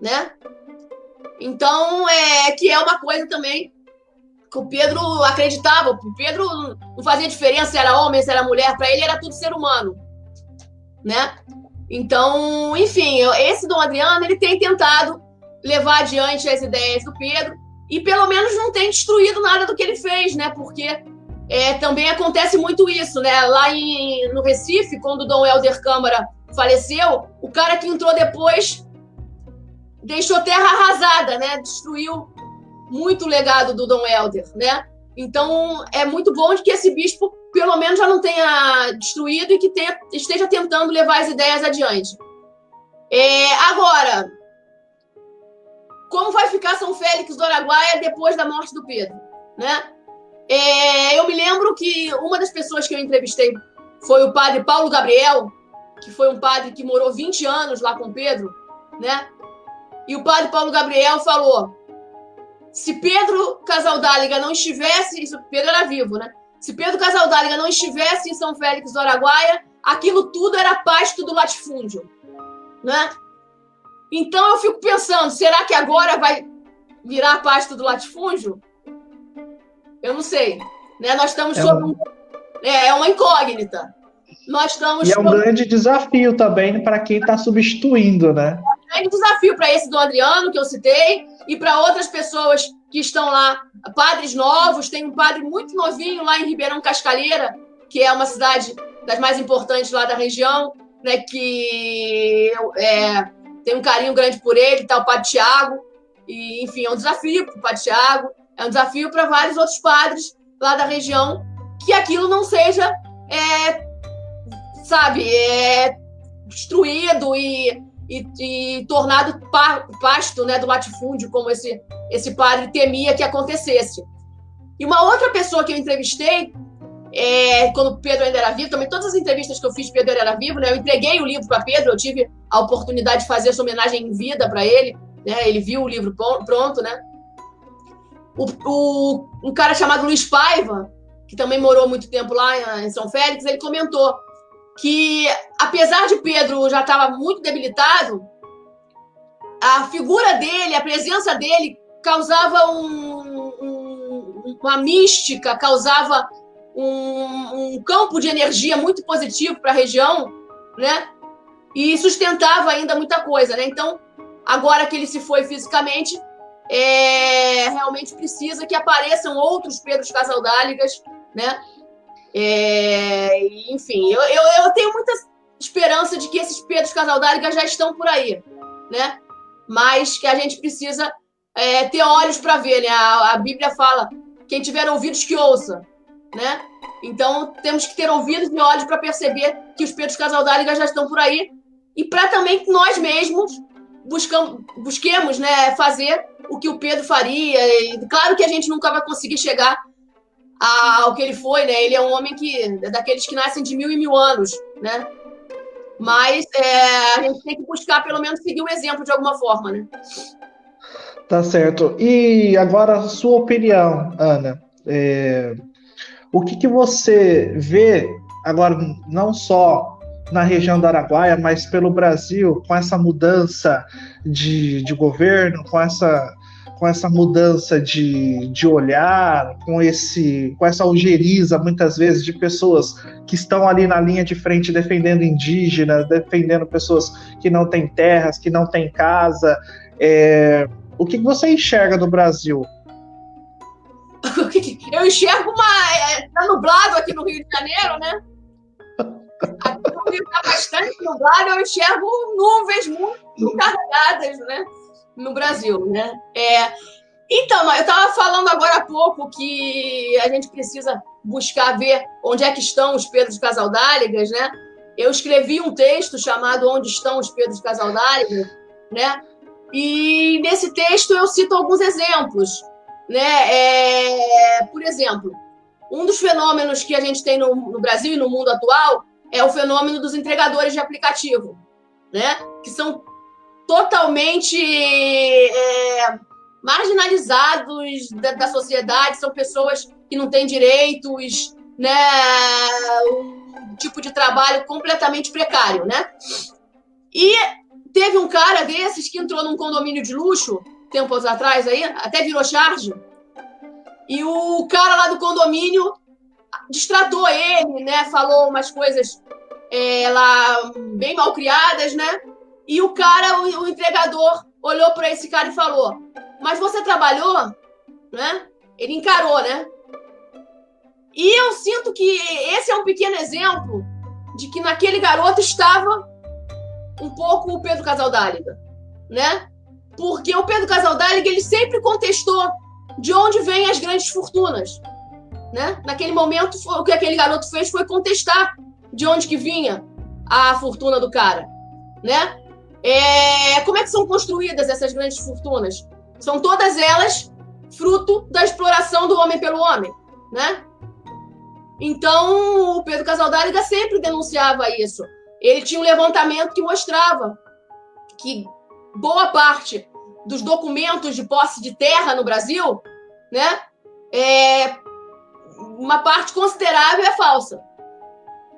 né? Então, é que é uma coisa também que o Pedro acreditava. O Pedro não fazia diferença se era homem, se era mulher, para ele era tudo ser humano, né? Então, enfim, esse Dom Adriano, ele tem tentado levar adiante as ideias do Pedro e pelo menos não tem destruído nada do que ele fez, né? Porque é, também acontece muito isso, né? Lá em, no Recife, quando o Dom Helder Câmara faleceu, o cara que entrou depois deixou terra arrasada, né? Destruiu muito o legado do Dom Helder, né? Então, é muito bom que esse bispo, pelo menos, já não tenha destruído e que tenha, esteja tentando levar as ideias adiante. É, agora, como vai ficar São Félix do Araguaia depois da morte do Pedro? Né? É, eu me lembro que uma das pessoas que eu entrevistei foi o padre Paulo Gabriel, que foi um padre que morou 20 anos lá com Pedro, né? E o padre Paulo Gabriel falou: se Pedro Casaldáliga não estivesse, isso Pedro era vivo, né? Se Pedro Casaldáliga não estivesse em São Félix do Araguaia, aquilo tudo era pasto do latifúndio, né? Então eu fico pensando, será que agora vai virar pasto do latifúndio? Eu não sei, né? Nós estamos é sob um... é, é uma incógnita. Nós estamos e é um grande desafio também para quem está substituindo, né? É um grande desafio para esse do Adriano que eu citei, e para outras pessoas que estão lá, padres novos. Tem um padre muito novinho lá em Ribeirão Cascalheira, que é uma cidade das mais importantes lá da região, né, que é, tem um carinho grande por ele, tá o Padre Tiago. E, enfim, é um desafio para o Padre Tiago, é um desafio para vários outros padres lá da região, que aquilo não seja, é, sabe, é, destruído e e, e tornado pasto né, do latifúndio, como esse, esse padre temia que acontecesse. E uma outra pessoa que eu entrevistei, é, quando Pedro ainda era vivo, também todas as entrevistas que eu fiz, Pedro era vivo, né, eu entreguei o livro para Pedro, eu tive a oportunidade de fazer essa homenagem em vida para ele, né, ele viu o livro pronto, né. O, o, um cara chamado Luiz Paiva, que também morou muito tempo lá em São Félix, ele comentou que, apesar de Pedro já estava muito debilitado, a figura dele, a presença dele, causava um, um, uma mística, causava um, um, campo de energia muito positivo para a região, né? E sustentava ainda muita coisa, né? Então, agora que ele se foi fisicamente, é, realmente precisa que apareçam outros Pedros Casaldáligas, né? É, enfim, eu, eu, eu, tenho muita esperança de que esses Pedros Casaldáliga já estão por aí, né? Mas que a gente precisa é, ter olhos para ver, né? A, a, Bíblia fala: quem tiver ouvidos que ouça, né? Então temos que ter ouvidos e olhos para perceber que os Pedros Casaldáliga já estão por aí e para também que nós mesmos buscamos, busquemos, né, fazer o que o Pedro faria. E claro que a gente nunca vai conseguir chegar ao que ele foi, né? Ele é um homem que é daqueles que nascem de mil e mil anos, né? Mas é, a gente tem que buscar, pelo menos, seguir o exemplo de alguma forma, né? Tá certo. E agora, sua opinião, Ana. É, o que, que você vê agora, não só na região do Araguaia, mas pelo Brasil, com essa mudança de, de governo, com essa com essa mudança de, de olhar, com, esse, com essa algeriza, muitas vezes, de pessoas que estão ali na linha de frente defendendo indígenas, defendendo pessoas que não têm terras, que não têm casa. É, o que você enxerga do Brasil Eu enxergo uma. É, tá nublado aqui no Rio de Janeiro, né? Aqui no Rio tá bastante nublado, eu enxergo nuvens muito carregadas, né? No Brasil, né? É, então, eu estava falando agora há pouco que a gente precisa buscar ver onde é que estão os Pedros Casaldáligas, né? Eu escrevi um texto chamado Onde estão os Pedros Casaldáligas, né? E nesse texto eu cito alguns exemplos, né? É, por exemplo, um dos fenômenos que a gente tem no, no, Brasil e no mundo atual é o fenômeno dos entregadores de aplicativo, né? Que são totalmente é, marginalizados da, da, sociedade, são pessoas que não têm direitos, né? Um tipo de trabalho completamente precário, né? E Teve um cara desses que entrou num condomínio de luxo, tempos atrás aí, até virou charge. E o cara lá do condomínio distratou ele, né? Falou umas coisas é, lá bem mal criadas, né? E o cara, o, o entregador, olhou para esse cara e falou: Mas você trabalhou? Né? Ele encarou, né? E eu sinto que esse é um pequeno exemplo de que naquele garoto estava um pouco o Pedro Casaldáliga, né? Porque o Pedro Casaldáliga ele sempre contestou de onde vêm as grandes fortunas, né? Naquele momento, o que aquele garoto fez foi contestar de onde que vinha a fortuna do cara, né? É, como é que são construídas essas grandes fortunas? São todas elas fruto da exploração do homem pelo homem, né? Então, o Pedro Casaldáliga sempre denunciava isso ele tinha um levantamento que mostrava que boa parte dos documentos de posse de terra no Brasil, né, é, uma parte considerável é falsa,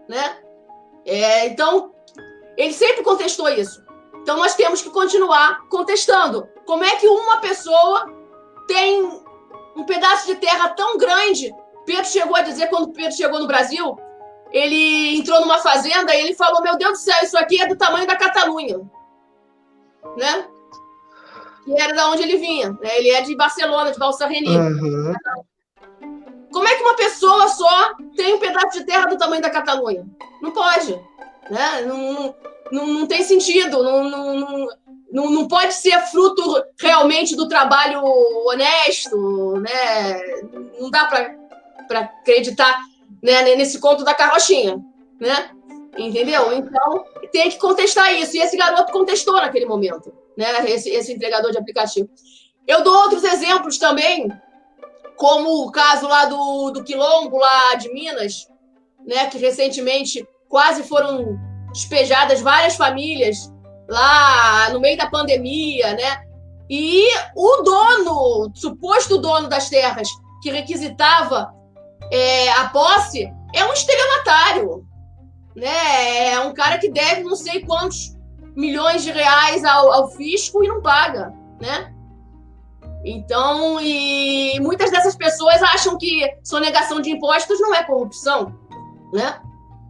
né? É, então, ele sempre contestou isso. Então, nós temos que continuar contestando. Como é que uma pessoa tem um pedaço de terra tão grande? Pedro chegou a dizer, quando Pedro chegou no Brasil, ele entrou numa fazenda e ele falou: Meu Deus do céu, isso aqui é do tamanho da Catalunha. Né? Que era da onde ele vinha. Né? Ele é de Barcelona, de Balsarreni. Uhum. Como é que uma pessoa só tem um pedaço de terra do tamanho da Catalunha? Não pode. Né? Não, não, não tem sentido. Não, não, não, não pode ser fruto realmente do trabalho honesto. Né? Não dá para acreditar né, nesse conto da carrochinha, né? Entendeu? Então, tem que contestar isso. E esse garoto contestou naquele momento, né? Esse, esse entregador de aplicativo. Eu dou outros exemplos também, como o caso lá do, do Quilombo, lá de Minas, né? Que recentemente quase foram despejadas várias famílias lá no meio da pandemia, né? E o dono, suposto dono das terras, que requisitava é, a posse é um estelionatário. Né? É um cara que deve não sei quantos milhões de reais ao, ao fisco e não paga. Né? Então, e muitas dessas pessoas acham que sonegação de impostos não é corrupção. Né?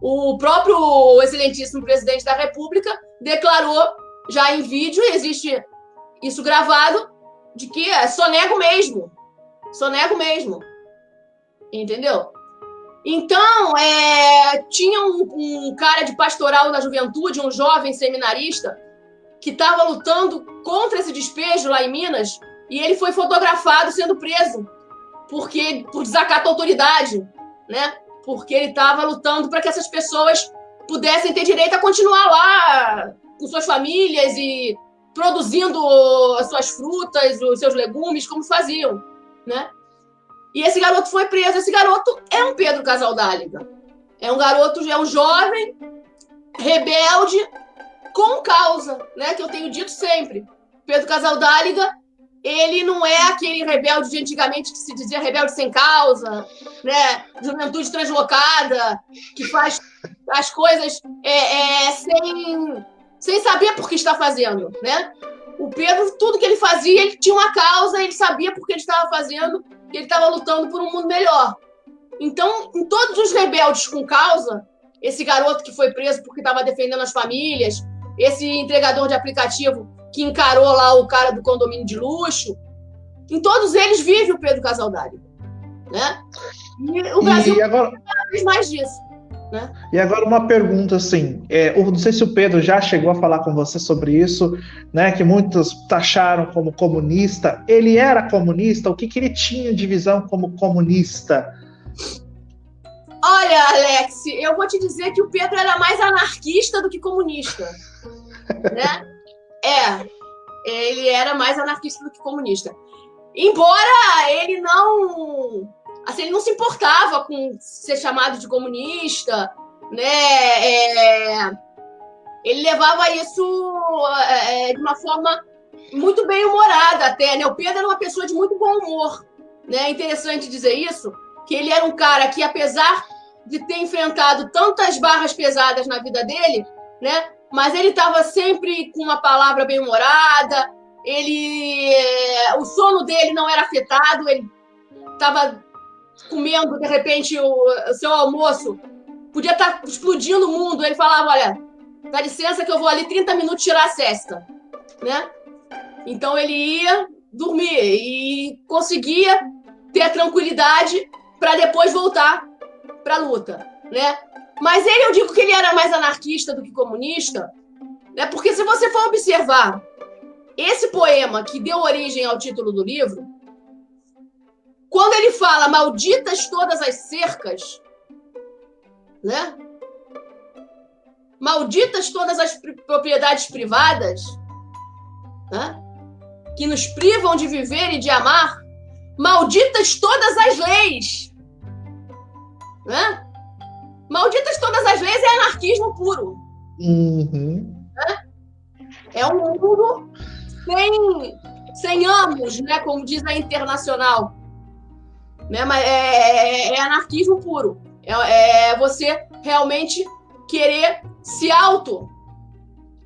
O próprio excelentíssimo presidente da República declarou já em vídeo, existe isso gravado, de que é sonego mesmo. Sonego mesmo. Entendeu? Então, é, tinha um, um, cara de pastoral da juventude, um jovem seminarista, que estava lutando contra esse despejo lá em Minas, e ele foi fotografado sendo preso porque por desacato à autoridade, né? Porque ele estava lutando para que essas pessoas pudessem ter direito a continuar lá com suas famílias e produzindo as suas frutas, os seus legumes, como faziam, né? E esse garoto foi preso. Esse garoto é um Pedro Casaldáliga. É um garoto, é um jovem, rebelde, com causa, né? Que eu tenho dito sempre. Pedro Casaldáliga, ele não é aquele rebelde de antigamente que se dizia rebelde sem causa, né? Juventude translocada, que faz as coisas é, é, sem, sem saber por que está fazendo, né? O Pedro, tudo que ele fazia, ele tinha uma causa, ele sabia por que ele estava fazendo que ele estava lutando por um mundo melhor. Então, em todos os rebeldes com causa, esse garoto que foi preso porque estava defendendo as famílias, esse entregador de aplicativo que encarou lá o cara do condomínio de luxo, em todos eles vive o Pedro Casaldário. Né? E o Brasil e agora... cada vez mais disso. Né? E agora uma pergunta assim, é, não sei se o Pedro já chegou a falar com você sobre isso, né? Que muitos taxaram como comunista. Ele era comunista? O que, que ele tinha de visão como comunista? Olha, Alex, eu vou te dizer que o Pedro era mais anarquista do que comunista, né? É, ele era mais anarquista do que comunista. Embora ele não assim, ele não se importava com ser chamado de comunista, né? É, ele levava isso é, de uma forma muito bem humorada até, né? O Pedro era uma pessoa de muito bom humor, né? É interessante dizer isso, que ele era um cara que, apesar de ter enfrentado tantas barras pesadas na vida dele, né? Mas ele estava sempre com uma palavra bem humorada. Ele, é, o sono dele não era afetado. Ele estava comendo, de repente, o, o seu almoço, podia estar tá explodindo o mundo. Ele falava: Olha, dá licença que eu vou ali 30 minutos tirar a cesta. Né? Então ele ia dormir e conseguia ter a tranquilidade para depois voltar para a luta. Né? Mas ele, eu digo que ele era mais anarquista do que comunista, né? porque se você for observar esse poema que deu origem ao título do livro, quando ele fala malditas todas as cercas, né? Malditas todas as propriedades privadas, né? Que nos privam de viver e de amar. Malditas todas as leis, né? Malditas todas as leis é anarquismo puro. Uhum. É um mundo sem, sem ambos, né? Como diz a internacional né? Mas é, é, é anarquismo puro. É, é, você realmente querer se auto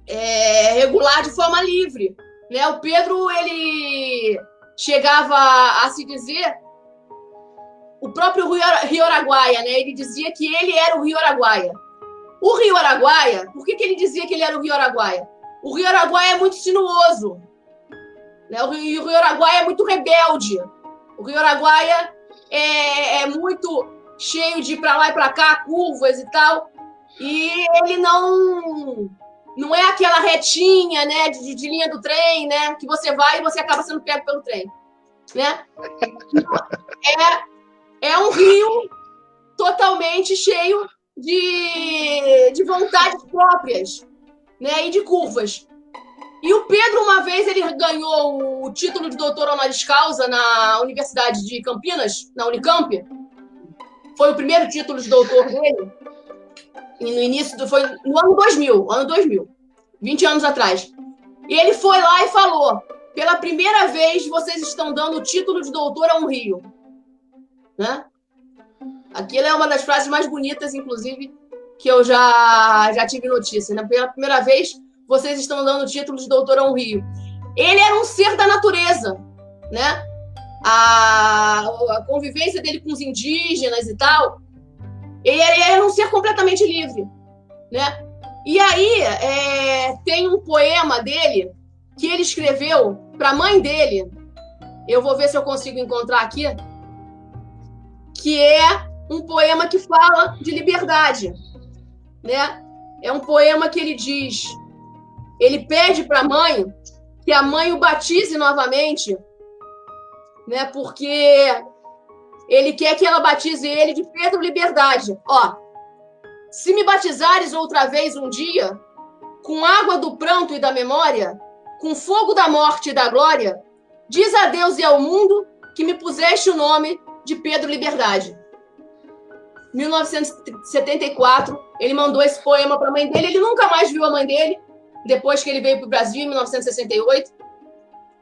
é, regular de forma livre. Né? O Pedro ele chegava a se dizer o próprio Rio, Araguaia, né? Ele dizia que ele era o Rio Araguaia. O Rio Araguaia, por que, que ele dizia que ele era o Rio Araguaia? O Rio Araguaia é muito sinuoso. Né? O, Rio, o Rio Araguaia é muito rebelde. O Rio Araguaia é, é muito cheio de ir para lá e para cá, curvas e tal. E ele não não é aquela retinha, né, de, de, linha do trem, né, que você vai e você acaba sendo pego pelo trem, né? É, é um rio totalmente cheio de, de vontades próprias, né, e de curvas. E o Pedro, uma vez, ele ganhou o título de doutor honoris causa na Universidade de Campinas, na Unicamp. Foi o primeiro título de doutor dele. E no início, do, foi no ano 2000, ano 2000, 20 anos atrás. E ele foi lá e falou: pela primeira vez vocês estão dando o título de doutor a um rio. Né? Aquilo é uma das frases mais bonitas, inclusive, que eu já, já tive notícia. Né? Pela primeira vez vocês estão dando o título de doutor ao Rio. Ele era um ser da natureza, né? A, a convivência dele com os indígenas e tal, ele era, ele era um ser completamente livre, né? E aí é, tem um poema dele que ele escreveu para a mãe dele. Eu vou ver se eu consigo encontrar aqui. Que é um poema que fala de liberdade, né? É um poema que ele diz: ele pede para a mãe que a mãe o batize novamente, né? Porque ele quer que ela batize ele de Pedro Liberdade. Ó, se me batizares outra vez um dia, com água do pranto e da memória, com fogo da morte e da glória, diz a Deus e ao mundo que me puseste o nome de Pedro Liberdade. 1974, ele mandou esse poema para a mãe dele. Ele nunca mais viu a mãe dele depois que ele veio para o Brasil em 1968.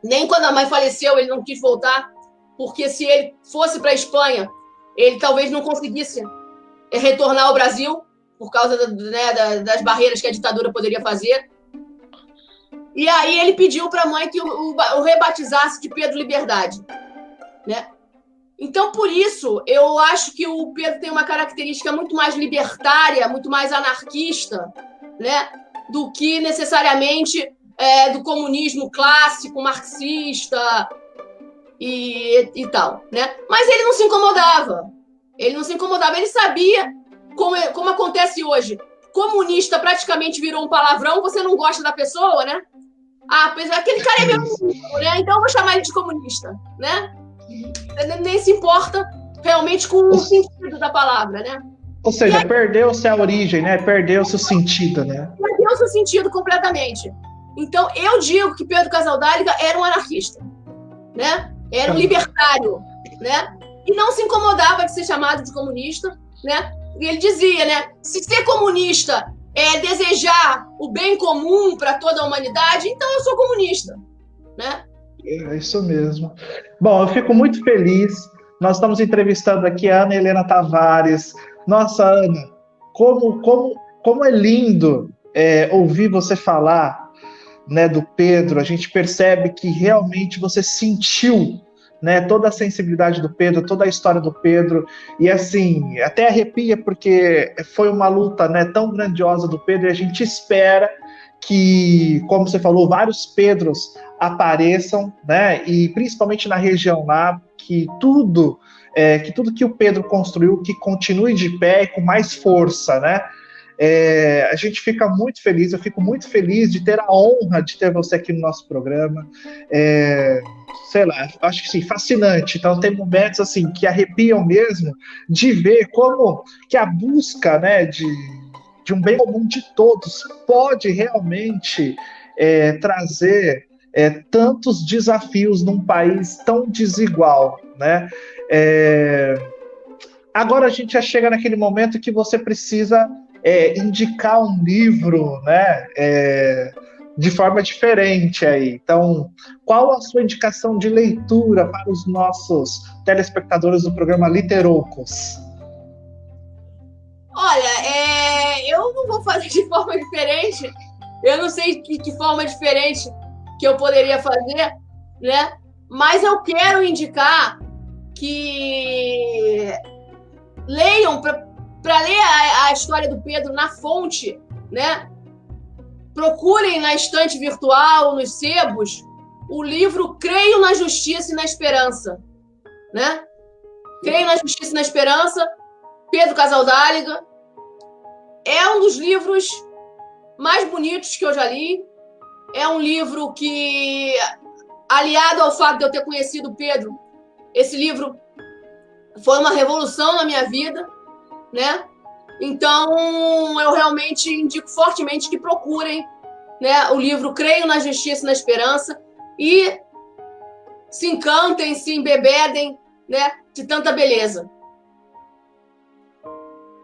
Nem quando a mãe faleceu ele não quis voltar, porque se ele fosse para a Espanha, ele talvez não conseguisse retornar ao Brasil por causa né, das barreiras que a ditadura poderia fazer. E aí ele pediu para a mãe que o, o, o, rebatizasse de Pedro Liberdade, né? Então, por isso, eu acho que o Pedro tem uma característica muito mais libertária, muito mais anarquista, né? do que necessariamente é, do comunismo clássico, marxista. e, e tal, né? Mas ele não se incomodava. Ele não se incomodava, ele sabia como, é, como acontece hoje. Comunista praticamente virou um palavrão, você não gosta da pessoa, né? Ah, pois aquele cara é meu amigo, né? Então eu vou chamar ele de comunista, né? Nem se importa realmente com o sentido da palavra, né? Ou seja, perdeu-se a origem, né? Perdeu-se o sentido, né? Perdeu-se o sentido completamente. Então, eu digo que Pedro Casaldáliga era um anarquista, né? Era um tá. libertário, né? E não se incomodava de ser chamado de comunista, né? E ele dizia, né? Se ser comunista é desejar o bem comum para toda a humanidade, então eu sou comunista, né? É isso mesmo. Bom, eu fico muito feliz. Nós estamos entrevistando aqui a Ana Helena Tavares. Nossa, Ana, como, como, como é lindo é, ouvir você falar né, do Pedro. A gente percebe que realmente você sentiu né, toda a sensibilidade do Pedro, toda a história do Pedro, e assim, até arrepia, porque foi uma luta né, tão grandiosa do Pedro, e a gente espera que, como você falou, vários Pedros apareçam, né, e principalmente na região lá, que tudo, é, que tudo que o Pedro construiu, que continue de pé e com mais força, né, é, a gente fica muito feliz, eu fico muito feliz de ter a honra de ter você aqui no nosso programa. É, sei lá, acho que sim, fascinante. Então tem momentos assim que arrepiam mesmo de ver como que a busca né, de, de um bem comum de todos pode realmente é, trazer é, tantos desafios num país tão desigual, né? É, agora a gente já chega naquele momento que você precisa é, indicar um livro, né? É, de forma diferente aí. Então, qual a sua indicação de leitura para os nossos telespectadores do programa Literocos? Olha, é, eu não vou fazer de forma diferente. Eu não sei que, que forma diferente que eu poderia fazer, né? Mas eu quero indicar que leiam para ler a, a, história do Pedro na fonte, né? Procurem na estante virtual, nos sebos, o livro Creio na Justiça e na Esperança, né? Creio na Justiça e na Esperança, Pedro Casaldáliga. É um dos livros mais bonitos que eu já li. É um livro que, aliado ao fato de eu ter conhecido Pedro, esse livro foi uma revolução na minha vida né? Então, eu realmente indico fortemente que procurem né, o livro Creio na Justiça e na Esperança e se encantem, se embebedem né, de tanta beleza.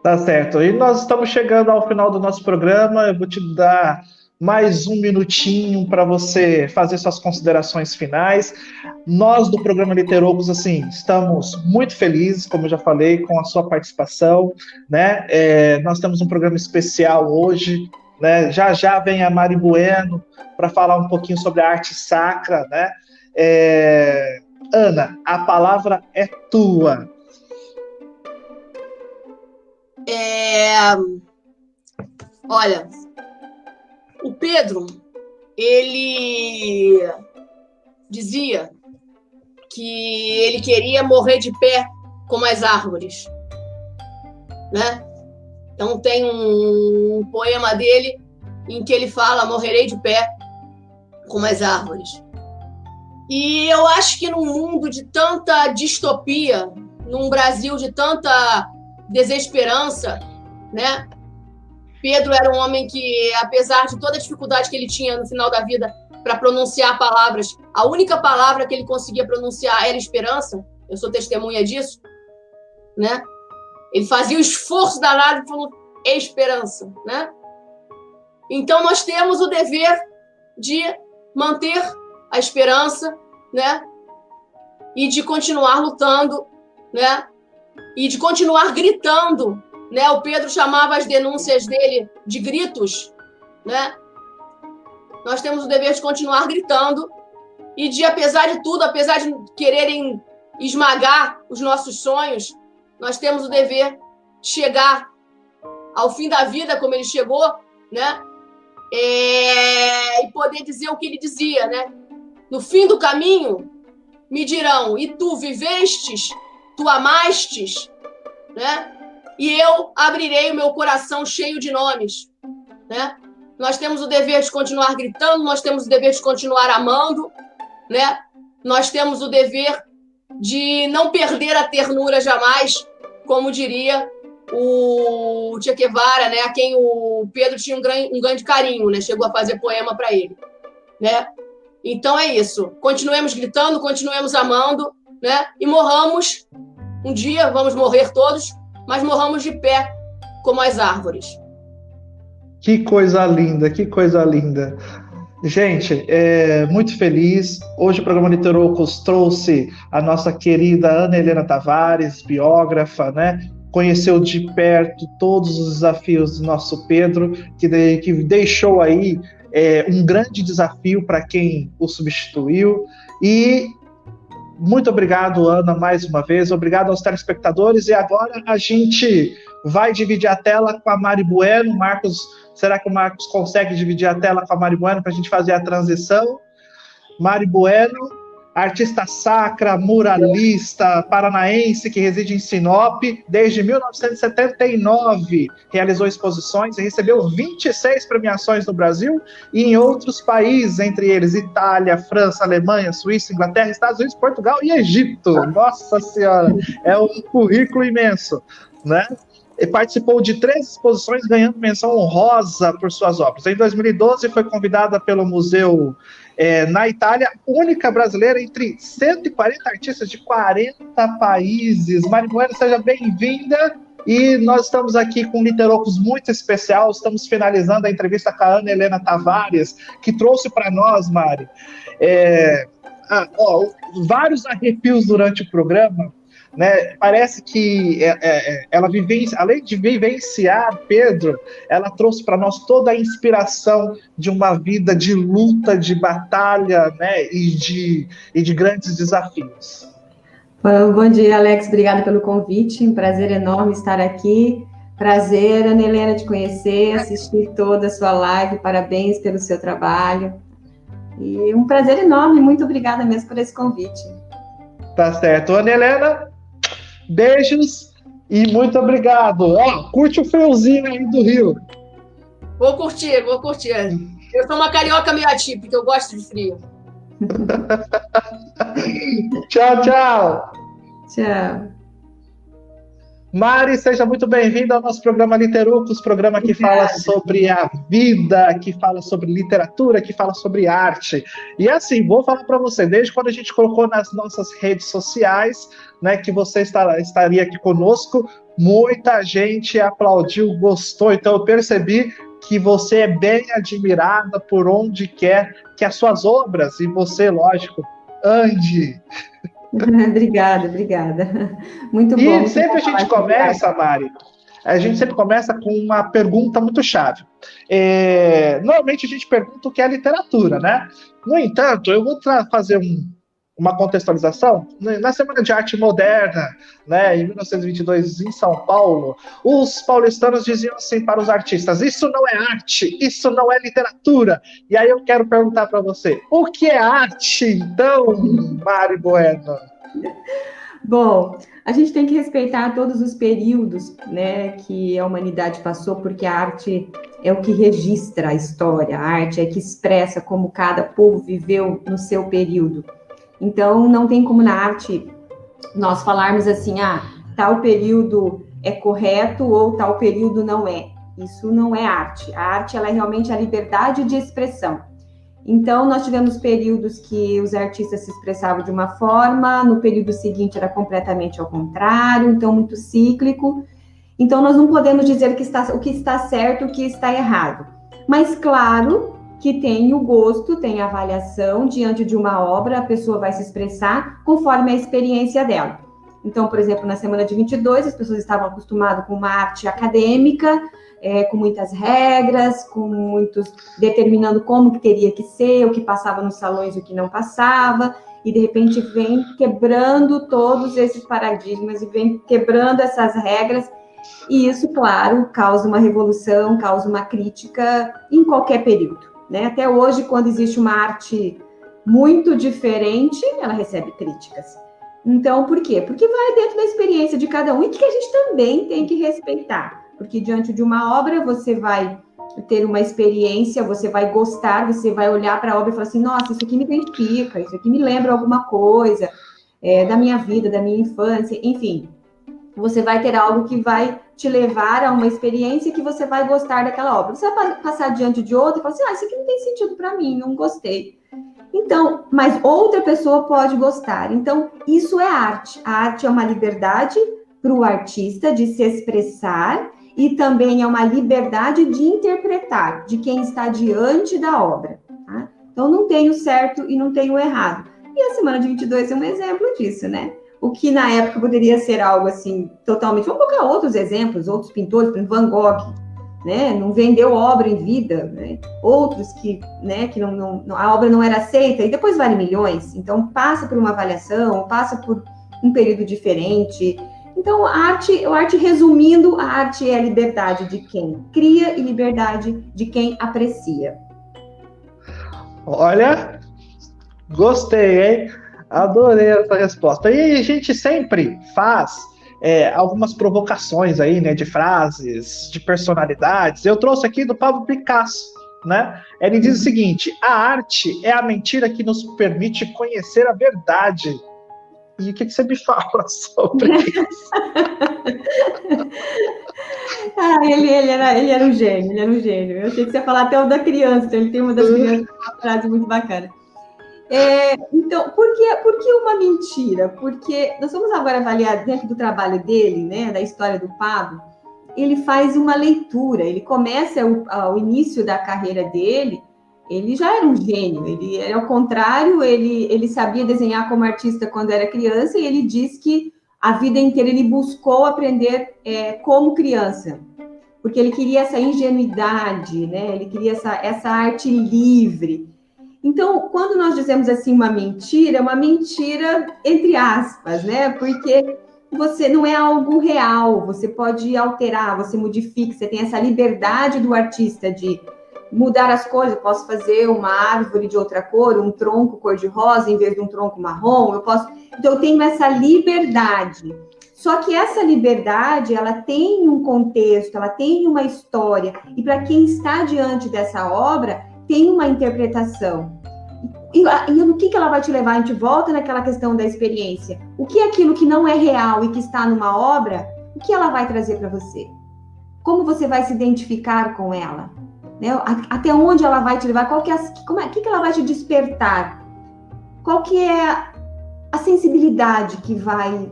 Tá certo. E nós estamos chegando ao final do nosso programa. Eu vou te dar mais um minutinho para você fazer suas considerações finais. Nós do programa Literocos, assim, estamos muito felizes, como eu já falei, com a sua participação, né? É, nós temos um programa especial hoje, né? Já já vem a Mari Bueno para falar um pouquinho sobre a arte sacra, né? É, Ana, a palavra é tua. É... Olha, o Pedro, ele dizia que ele queria morrer de pé como as árvores, né? Então tem um poema dele em que ele fala: morrerei de pé como as árvores. E eu acho que num mundo de tanta distopia, num Brasil de tanta desesperança, né? Pedro era um homem que, apesar de toda a dificuldade que ele tinha no final da vida para pronunciar palavras, a única palavra que ele conseguia pronunciar era esperança. Eu sou testemunha disso, né? Ele fazia o esforço danado por esperança, né? Então nós temos o dever de manter a esperança, né? E de continuar lutando, né? E de continuar gritando né? O Pedro chamava as denúncias dele de gritos, né? Nós temos o dever de continuar gritando e de, apesar de tudo, apesar de quererem esmagar os nossos sonhos, nós temos o dever de chegar ao fim da vida como ele chegou, né? É... e poder dizer o que ele dizia, né? No fim do caminho, me dirão: E tu vivestes? Tu amastes? Né? E eu abrirei o meu coração cheio de nomes. Né? Nós temos o dever de continuar gritando, nós temos o dever de continuar amando, né? Nós temos o dever de não perder a ternura jamais, como diria o Che Guevara, né? A quem o Pedro tinha um grande, um grande carinho, né? Chegou a fazer poema para ele, né? Então é isso. Continuemos gritando, continuemos amando, né? E morramos. Um dia vamos morrer todos, mas morramos de pé, como as árvores. Que coisa linda, que coisa linda. Gente, é, muito feliz. Hoje o programa Literocos trouxe a nossa querida Ana Helena Tavares, biógrafa, né? Conheceu de perto todos os desafios do nosso Pedro, que, de, que deixou aí é, um grande desafio para quem o substituiu. E muito obrigado, Ana, mais uma vez. Obrigado aos telespectadores. E agora a gente vai dividir a tela com a Mari Bueno. Marcos Será que o Marcos consegue dividir a tela com a Mari Bueno para a gente fazer a transição? Mari Bueno, artista sacra, muralista, paranaense que reside em Sinop desde 1979. Realizou exposições e recebeu 26 premiações no Brasil e em outros países, entre eles Itália, França, Alemanha, Suíça, Inglaterra, Estados Unidos, Portugal e Egito. Nossa Senhora, é um currículo imenso, né? e participou de três exposições, ganhando menção honrosa por suas obras. Em 2012, foi convidada pelo Museu é, na Itália, única brasileira entre 140 artistas de 40 países. Mari Bueno, seja bem-vinda. E nós estamos aqui com um Literocos muito especial. Estamos finalizando a entrevista com a Ana Helena Tavares, que trouxe para nós, Mari, é, ah, ó, vários arrepios durante o programa né? Parece que é, é, é ela vivencia, além de vivenciar Pedro, ela trouxe para nós toda a inspiração de uma vida de luta, de batalha, né? E de, e de grandes desafios. Bom dia, Alex. Obrigada pelo convite. Um prazer enorme estar aqui. Prazer, Ana Helena, de conhecer, assistir toda a sua live. Parabéns pelo seu trabalho. E um prazer enorme. Muito obrigada mesmo por esse convite. Tá certo. Ana Helena, Beijos e muito obrigado. Ó, curte o friozinho aí do Rio. Vou curtir, vou curtir. Eu sou uma carioca meio atípica, eu gosto de frio. tchau, tchau. Tchau. Mari, seja muito bem-vinda ao nosso programa Literucos, programa que fala sobre a vida, que fala sobre literatura, que fala sobre arte. E assim, vou falar para você, desde quando a gente colocou nas nossas redes sociais, né, que você estaria aqui conosco, muita gente aplaudiu, gostou, então eu percebi que você é bem admirada por onde quer que as suas obras, e você, lógico, ande. obrigada, obrigada. Muito e bom. E sempre a gente começa, Mari, a gente sempre começa com uma pergunta muito chave. É, normalmente a gente pergunta o que é literatura, né? No entanto, eu vou fazer um, uma contextualização, né, na Semana de Arte Moderna, né, em 1922, em São Paulo, os paulistanos diziam assim para os artistas: Isso não é arte, isso não é literatura. E aí eu quero perguntar para você: o que é arte, então, Mari Bueno? Bom, a gente tem que respeitar todos os períodos né, que a humanidade passou, porque a arte é o que registra a história, a arte é que expressa como cada povo viveu no seu período. Então, não tem como na arte nós falarmos assim, ah, tal período é correto ou tal período não é. Isso não é arte. A arte ela é realmente a liberdade de expressão. Então, nós tivemos períodos que os artistas se expressavam de uma forma, no período seguinte era completamente ao contrário, então muito cíclico. Então, nós não podemos dizer que está, o que está certo, o que está errado. Mas, claro, que tem o gosto, tem a avaliação diante de uma obra, a pessoa vai se expressar conforme a experiência dela. Então, por exemplo, na semana de 22, as pessoas estavam acostumadas com uma arte acadêmica, é, com muitas regras, com muitos determinando como que teria que ser, o que passava nos salões e o que não passava, e de repente vem quebrando todos esses paradigmas e vem quebrando essas regras. E isso, claro, causa uma revolução, causa uma crítica em qualquer período. Né? Até hoje, quando existe uma arte muito diferente, ela recebe críticas. Então, por quê? Porque vai dentro da experiência de cada um e que a gente também tem que respeitar. Porque diante de uma obra, você vai ter uma experiência, você vai gostar, você vai olhar para a obra e falar assim: nossa, isso aqui me identifica, isso aqui me lembra alguma coisa é, da minha vida, da minha infância, enfim. Você vai ter algo que vai te levar a uma experiência que você vai gostar daquela obra. Você vai passar diante de outra e falar assim: ah, isso aqui não tem sentido para mim, não gostei. Então, mas outra pessoa pode gostar. Então, isso é arte. A arte é uma liberdade para o artista de se expressar e também é uma liberdade de interpretar de quem está diante da obra. Tá? Então, não tem o certo e não tem o errado. E a semana de 22 é um exemplo disso, né? O que na época poderia ser algo assim, totalmente. Vamos colocar outros exemplos, outros pintores, por exemplo, Van Gogh, né? Não vendeu obra em vida, né? Outros que, né, que não, não, a obra não era aceita e depois vale milhões. Então, passa por uma avaliação, passa por um período diferente. Então, a arte, a arte, resumindo, a arte é a liberdade de quem cria e liberdade de quem aprecia. Olha, gostei, hein? Adorei essa resposta. E a gente sempre faz é, algumas provocações aí, né, de frases, de personalidades. Eu trouxe aqui do Pablo Picasso, né? Ele diz o seguinte: a arte é a mentira que nos permite conhecer a verdade e o que, que você me fala sobre isso? ah, ele, ele, era, ele era um gênio, ele era um gênio. Eu achei que você ia falar até o da criança, ele tem uma das crianças, uma frase muito bacana. É, então, por que, por que uma mentira? Porque nós vamos agora avaliar dentro do trabalho dele, né, da história do Pablo, ele faz uma leitura, ele começa o, ao início da carreira dele ele já era um gênio, ele era ao contrário, ele, ele sabia desenhar como artista quando era criança e ele diz que a vida inteira ele buscou aprender é, como criança, porque ele queria essa ingenuidade, né? Ele queria essa, essa arte livre. Então, quando nós dizemos assim uma mentira, é uma mentira entre aspas, né? Porque você não é algo real, você pode alterar, você modifica, você tem essa liberdade do artista de mudar as cores, eu posso fazer uma árvore de outra cor, um tronco cor-de-rosa em vez de um tronco marrom, eu posso. Então eu tenho essa liberdade. Só que essa liberdade, ela tem um contexto, ela tem uma história, e para quem está diante dessa obra, tem uma interpretação. E, e no que, que ela vai te levar? A gente volta naquela questão da experiência. O que é aquilo que não é real e que está numa obra, o que ela vai trazer para você? Como você vai se identificar com ela? Né? Até onde ela vai te levar? Qual que é, como é, que, que ela vai te despertar? Qual que é a sensibilidade que vai,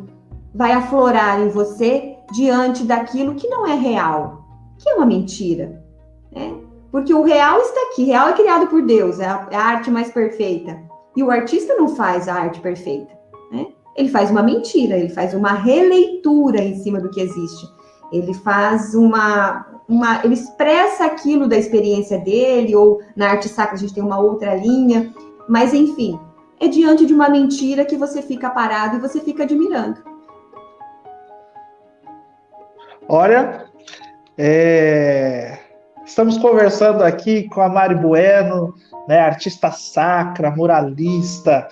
vai aflorar em você diante daquilo que não é real, que é uma mentira, né? Porque o real está aqui, real é criado por Deus, é a, é a arte mais perfeita. E o artista não faz a arte perfeita, né? Ele faz uma mentira, ele faz uma releitura em cima do que existe. Ele faz uma, uma, ele expressa aquilo da experiência dele, ou na arte sacra a gente tem uma outra linha, mas enfim, é diante de uma mentira que você fica parado e você fica admirando. Olha, é... estamos conversando aqui com a Mari Bueno, né, artista sacra, muralista,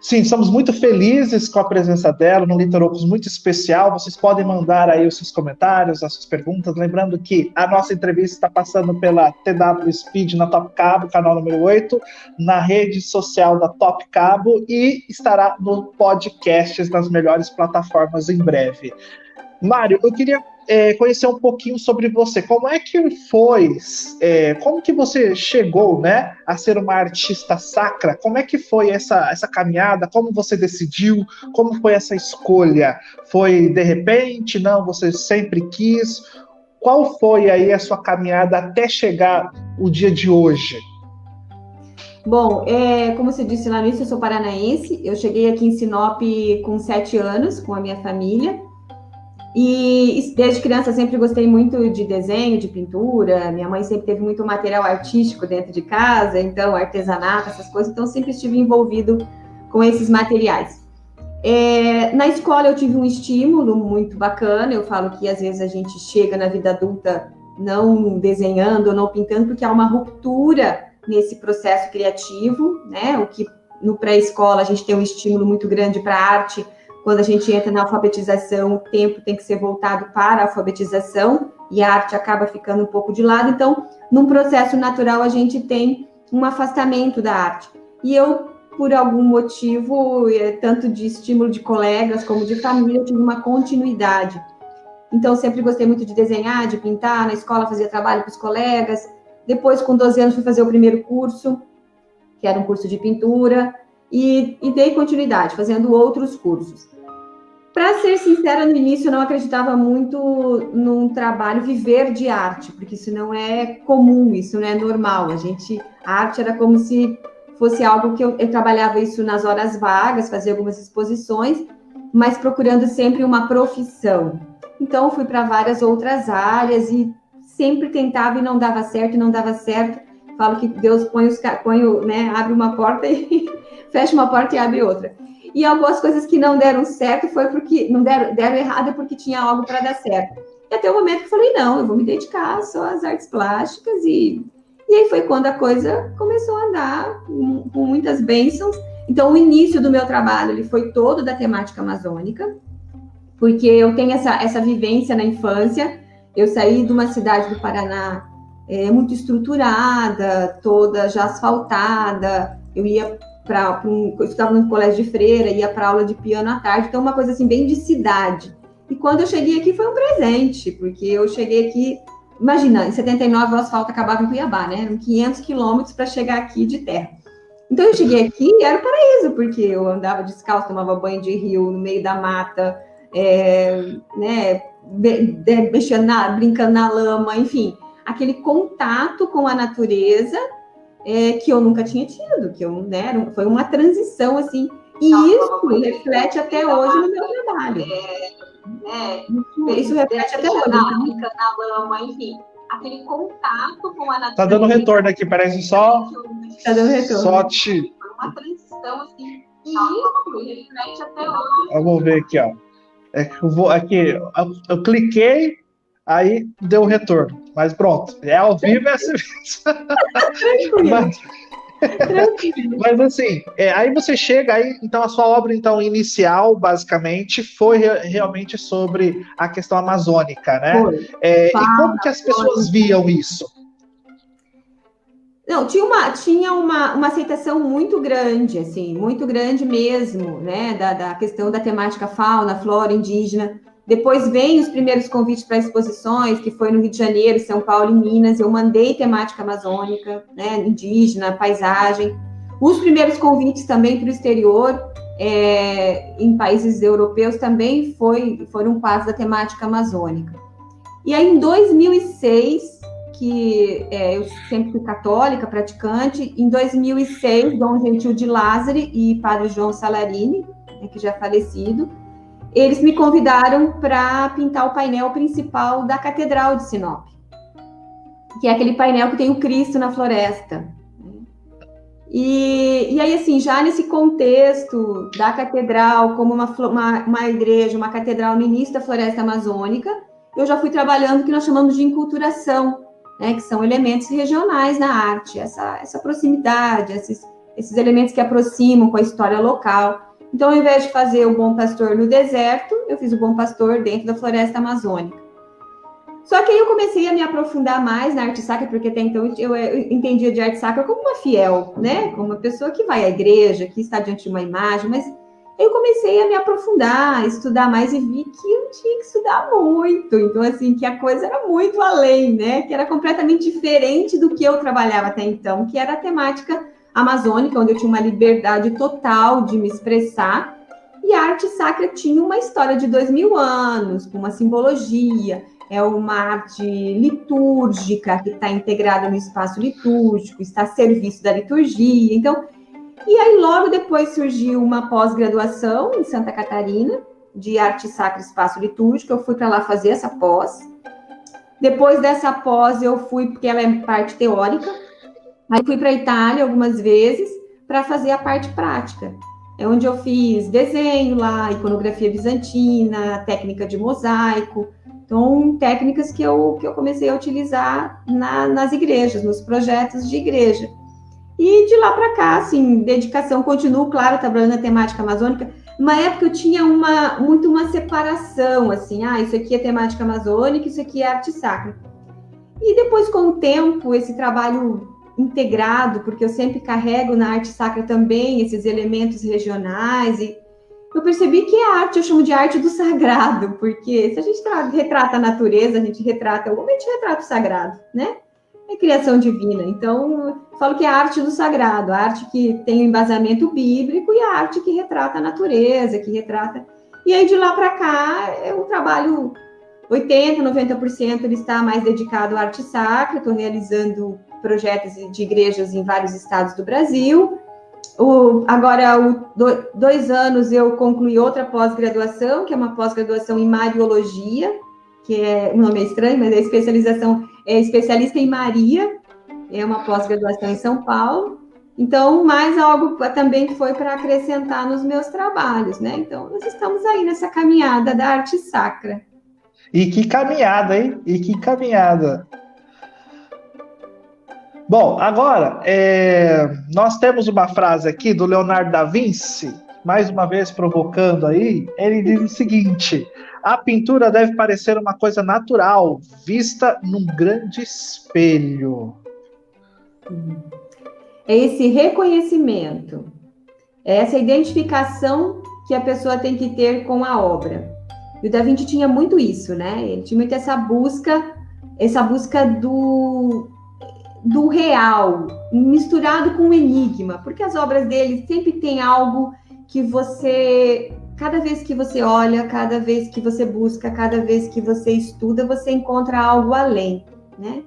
Sim, estamos muito felizes com a presença dela no Litorocos muito especial. Vocês podem mandar aí os seus comentários, as suas perguntas. Lembrando que a nossa entrevista está passando pela TW Speed na Top Cabo, canal número 8, na rede social da Top Cabo e estará no podcast nas melhores plataformas em breve. Mário, eu queria é, conhecer um pouquinho sobre você. Como é que foi, é, como que você chegou, né, a ser uma artista sacra? Como é que foi essa, essa caminhada? Como você decidiu? Como foi essa escolha? Foi de repente? Não, você sempre quis? Qual foi aí a sua caminhada até chegar o dia de hoje? Bom, é, como você disse lá no início, eu sou paranaense. Eu cheguei aqui em Sinop com sete anos, com a minha família. E desde criança sempre gostei muito de desenho, de pintura. Minha mãe sempre teve muito material artístico dentro de casa, então artesanato, essas coisas. Então sempre estive envolvido com esses materiais. É, na escola eu tive um estímulo muito bacana. Eu falo que às vezes a gente chega na vida adulta não desenhando, não pintando, porque há uma ruptura nesse processo criativo, né? O que no pré-escola a gente tem um estímulo muito grande para arte. Quando a gente entra na alfabetização, o tempo tem que ser voltado para a alfabetização e a arte acaba ficando um pouco de lado. Então, num processo natural, a gente tem um afastamento da arte. E eu, por algum motivo, é, tanto de estímulo de colegas como de família, eu tive uma continuidade. Então, sempre gostei muito de desenhar, de pintar. Na escola, fazia trabalho com os colegas. Depois, com 12 anos, fui fazer o primeiro curso, que era um curso de pintura, e, e dei continuidade, fazendo outros cursos. Para ser sincera, no início eu não acreditava muito num trabalho viver de arte, porque isso não é comum, isso não é normal. A gente, a arte era como se fosse algo que eu, eu trabalhava isso nas horas vagas, fazia algumas exposições, mas procurando sempre uma profissão. Então fui para várias outras áreas e sempre tentava e não dava certo, não dava certo. Falo que Deus põe os põe, né, abre uma porta e fecha uma porta e abre outra. E algumas coisas que não deram certo foi porque não deram, deram errado é porque tinha algo para dar certo. E até o momento que eu falei, não, eu vou me dedicar só às artes plásticas e e aí foi quando a coisa começou a andar com muitas bênçãos. Então o início do meu trabalho ele foi todo da temática amazônica, porque eu tenho essa, essa vivência na infância. Eu saí de uma cidade do Paraná é, muito estruturada, toda já asfaltada. Eu ia para um, eu estava no colégio de freira, ia para aula de piano à tarde, então uma coisa assim bem de cidade. E quando eu cheguei aqui foi um presente, porque eu cheguei aqui, imagina, em 79 o asfalto acabava em Cuiabá, né? Eram 500 quilômetros para chegar aqui de terra. Então eu cheguei aqui e era o paraíso, porque eu andava descalço, tomava banho de rio no meio da mata, é, né, mexendo na, brincando na lama, enfim, aquele contato com a natureza é, que eu nunca tinha tido, que eu, né, foi uma transição assim, e isso reflete até hoje no meu trabalho. É, né, isso reflete até hoje. Na, lama, enfim, aquele contato com a natureza. Tá dando retorno aqui, parece só. Tá dando retorno. Só te. Foi uma transição assim, e isso reflete até hoje. Vamos ver aqui, ó. É que eu vou aqui, eu, eu cliquei, aí deu o retorno. Mas pronto, é ao vivo é assim mas, mas assim, é, aí você chega aí, então a sua obra então inicial, basicamente, foi re realmente sobre a questão amazônica, né? É, e como que as pessoas viam isso? Não, tinha uma, tinha uma, uma aceitação muito grande, assim, muito grande mesmo, né, da, da questão da temática fauna, flora, indígena. Depois vem os primeiros convites para exposições, que foi no Rio de Janeiro, São Paulo e Minas. Eu mandei temática amazônica, né, indígena, paisagem. Os primeiros convites também para o exterior, é, em países europeus, também foi, foram quase da temática amazônica. E aí, em 2006, que é, eu sempre fui católica, praticante, em 2006, Dom Gentil de Lázari e Padre João Salarini, né, que já é falecido, eles me convidaram para pintar o painel principal da Catedral de Sinop, que é aquele painel que tem o Cristo na floresta. E, e aí, assim, já nesse contexto da catedral, como uma, uma, uma igreja, uma catedral início da floresta amazônica, eu já fui trabalhando o que nós chamamos de enculturação, né, que são elementos regionais na arte, essa, essa proximidade, esses, esses elementos que aproximam com a história local. Então, ao invés de fazer o Bom Pastor no deserto, eu fiz o Bom Pastor dentro da floresta amazônica. Só que aí eu comecei a me aprofundar mais na arte sacra, porque até então eu, entendia de arte sacra como uma fiel, né? Como uma pessoa que vai à igreja, que está diante de uma imagem, mas eu comecei a me aprofundar, a estudar mais e vi que eu tinha que estudar muito. Então, assim, que a coisa era muito além, né? Que era completamente diferente do que eu trabalhava até então, que era a temática amazônica, onde eu tinha uma liberdade total de me expressar. E a arte sacra tinha uma história de dois mil anos, com uma simbologia, é uma arte litúrgica que está integrada no espaço litúrgico, está a serviço da liturgia. Então, e aí logo depois surgiu uma pós-graduação em Santa Catarina de arte sacra e espaço litúrgico. Eu fui para lá fazer essa pós. Depois dessa pós eu fui porque ela é parte teórica, Aí fui para a Itália algumas vezes para fazer a parte prática. É onde eu fiz desenho lá, iconografia bizantina, técnica de mosaico. Então, técnicas que eu, que eu comecei a utilizar na, nas igrejas, nos projetos de igreja. E de lá para cá, assim, dedicação, continuo, claro, trabalhando na temática amazônica. Uma época eu tinha uma, muito uma separação, assim, ah, isso aqui é temática amazônica, isso aqui é arte sacra. E depois, com o tempo, esse trabalho integrado, porque eu sempre carrego na arte sacra também esses elementos regionais e eu percebi que a arte, eu chamo de arte do sagrado, porque se a gente retrata a natureza, a gente retrata o homem, a gente retrata o sagrado, né? É criação divina. Então, eu falo que é a arte do sagrado, a arte que tem o embasamento bíblico e a arte que retrata a natureza, que retrata. E aí, de lá para cá, é um trabalho 80%, 90% ele está mais dedicado à arte sacra. Estou realizando projetos de igrejas em vários estados do Brasil. O, agora, o, do, dois anos, eu concluí outra pós-graduação, que é uma pós-graduação em Mariologia, que é um nome é estranho, mas é especialização, é especialista em Maria, é uma pós-graduação em São Paulo. Então, mais algo também que foi para acrescentar nos meus trabalhos, né? Então, nós estamos aí nessa caminhada da arte sacra. E que caminhada, hein? E que caminhada. Bom, agora, é, nós temos uma frase aqui do Leonardo da Vinci, mais uma vez provocando aí. Ele diz o seguinte: a pintura deve parecer uma coisa natural, vista num grande espelho. É esse reconhecimento, é essa identificação que a pessoa tem que ter com a obra. E o Da Vinci tinha muito isso, né? Ele tinha muito essa busca, essa busca do do real, misturado com o enigma, porque as obras dele sempre tem algo que você, cada vez que você olha, cada vez que você busca, cada vez que você estuda, você encontra algo além, né?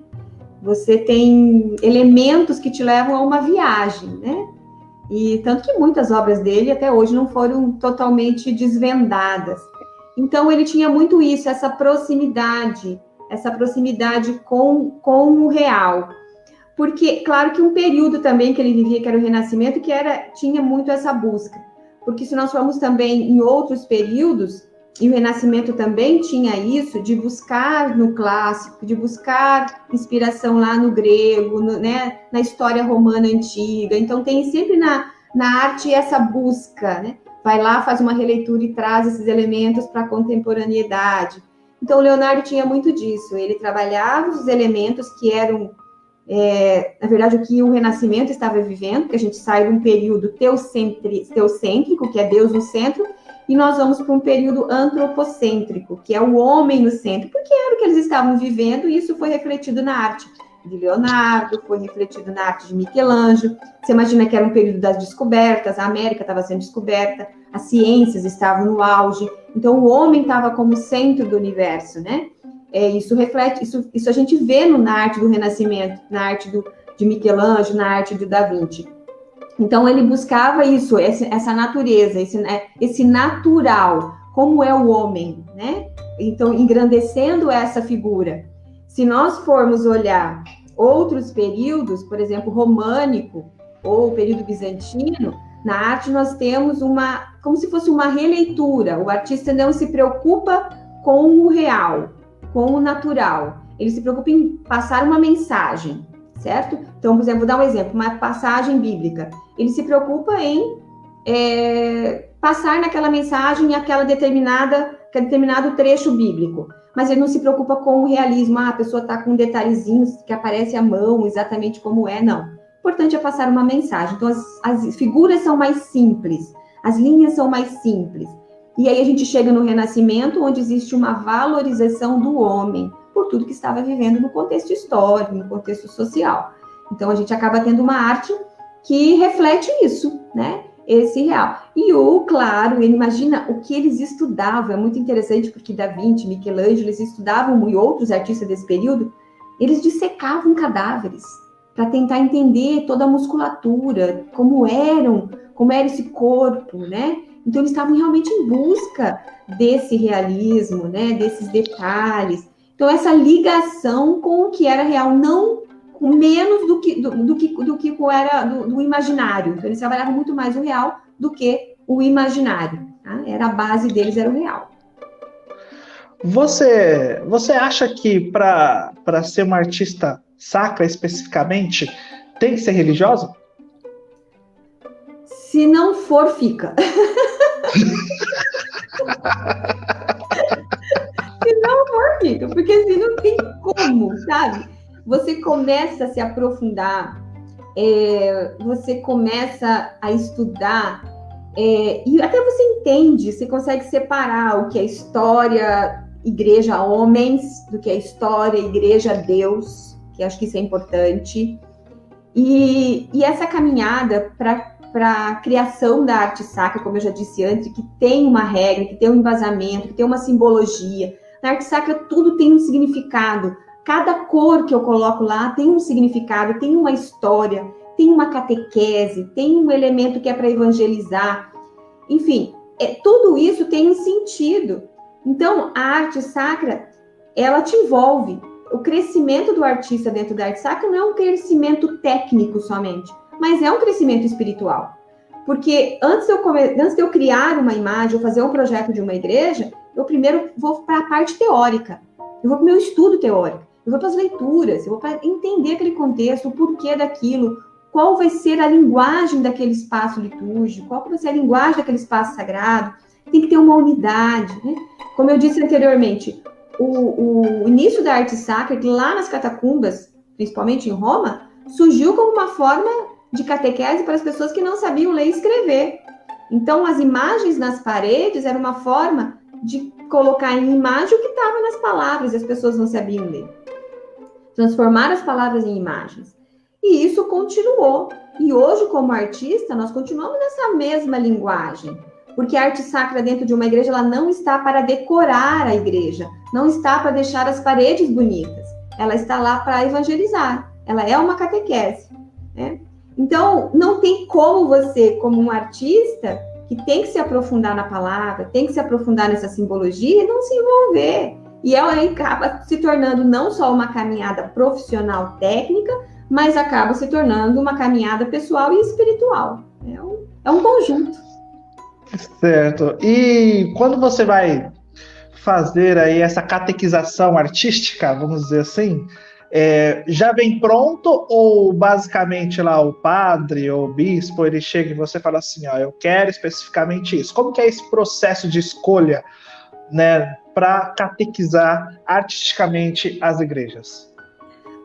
Você tem elementos que te levam a uma viagem, né? E tanto que muitas obras dele até hoje não foram totalmente desvendadas. Então ele tinha muito isso, essa proximidade, essa proximidade com, com o real porque claro que um período também que ele vivia que era o Renascimento que era tinha muito essa busca, porque se nós formos também em outros períodos e o Renascimento também tinha isso de buscar no clássico, de buscar inspiração lá no grego, no, né, na história romana antiga. Então tem sempre na, na arte essa busca, né? Vai lá, faz uma releitura e traz esses elementos para a contemporaneidade. Então Leonardo tinha muito disso. Ele trabalhava os elementos que eram é, na verdade, o que o Renascimento estava vivendo, que a gente sai de um período teocêntrico, que é Deus no centro, e nós vamos para um período antropocêntrico, que é o homem no centro, porque era o que eles estavam vivendo, e isso foi refletido na arte de Leonardo, foi refletido na arte de Michelangelo. Você imagina que era um período das descobertas, a América estava sendo descoberta, as ciências estavam no auge, então o homem estava como centro do universo, né? É, isso reflete, isso, isso a gente vê no, na arte do Renascimento, na arte do, de Michelangelo, na arte de Da Vinci. Então ele buscava isso, essa natureza, esse, né, esse natural, como é o homem, né? Então engrandecendo essa figura. Se nós formos olhar outros períodos, por exemplo, românico ou período bizantino, na arte nós temos uma, como se fosse uma releitura. O artista não se preocupa com o real, com o natural. Ele se preocupa em passar uma mensagem, certo? Então, por exemplo, vou dar um exemplo, uma passagem bíblica. Ele se preocupa em é, passar naquela mensagem aquela determinada, aquele determinado trecho bíblico. Mas ele não se preocupa com o realismo. Ah, a pessoa está com detalhezinhos que aparece a mão, exatamente como é, não. O importante é passar uma mensagem. Então, as, as figuras são mais simples, as linhas são mais simples. E aí a gente chega no Renascimento, onde existe uma valorização do homem por tudo que estava vivendo no contexto histórico, no contexto social. Então a gente acaba tendo uma arte que reflete isso, né? Esse real. E o, claro, ele imagina o que eles estudavam, é muito interessante porque Da Vinci, Michelangelo, eles estudavam e outros artistas desse período, eles dissecavam cadáveres para tentar entender toda a musculatura, como eram, como era esse corpo, né? Então, eles estavam realmente em busca desse realismo, né, desses detalhes. Então, essa ligação com o que era real, não menos do que, do, do que, do que era do, do, imaginário. Então, eles trabalhavam muito mais o real do que o imaginário. Tá? Era a base deles, era o real. Você, você acha que para ser uma artista sacra especificamente, tem que ser religiosa? Se não for, fica. se não for, fica, porque assim não tem como, sabe? Você começa a se aprofundar, é, você começa a estudar, é, e até você entende, você consegue separar o que é história, igreja homens, do que é história, igreja Deus, que acho que isso é importante. E, e essa caminhada para para a criação da arte sacra, como eu já disse antes, que tem uma regra, que tem um embasamento, que tem uma simbologia. Na arte sacra tudo tem um significado. Cada cor que eu coloco lá tem um significado, tem uma história, tem uma catequese, tem um elemento que é para evangelizar. Enfim, é, tudo isso tem um sentido. Então, a arte sacra, ela te envolve. O crescimento do artista dentro da arte sacra não é um crescimento técnico somente mas é um crescimento espiritual. Porque antes de eu, antes de eu criar uma imagem, ou fazer um projeto de uma igreja, eu primeiro vou para a parte teórica. Eu vou para o meu estudo teórico. Eu vou para as leituras, eu vou para entender aquele contexto, o porquê daquilo, qual vai ser a linguagem daquele espaço litúrgico, qual vai ser a linguagem daquele espaço sagrado. Tem que ter uma unidade. Né? Como eu disse anteriormente, o, o início da arte sacra, lá nas catacumbas, principalmente em Roma, surgiu como uma forma de catequese para as pessoas que não sabiam ler e escrever. Então, as imagens nas paredes era uma forma de colocar em imagem o que estava nas palavras e as pessoas não sabiam ler. Transformar as palavras em imagens. E isso continuou. E hoje, como artista, nós continuamos nessa mesma linguagem. Porque a arte sacra dentro de uma igreja ela não está para decorar a igreja, não está para deixar as paredes bonitas. Ela está lá para evangelizar. Ela é uma catequese. Né? Então, não tem como você, como um artista, que tem que se aprofundar na palavra, tem que se aprofundar nessa simbologia e não se envolver. E ela acaba se tornando não só uma caminhada profissional técnica, mas acaba se tornando uma caminhada pessoal e espiritual. É um, é um conjunto. Certo. E quando você vai fazer aí essa catequização artística, vamos dizer assim, é, já vem pronto ou basicamente lá o padre ou o bispo ele chega e você fala assim, ó, eu quero especificamente isso. Como que é esse processo de escolha, né, para catequizar artisticamente as igrejas?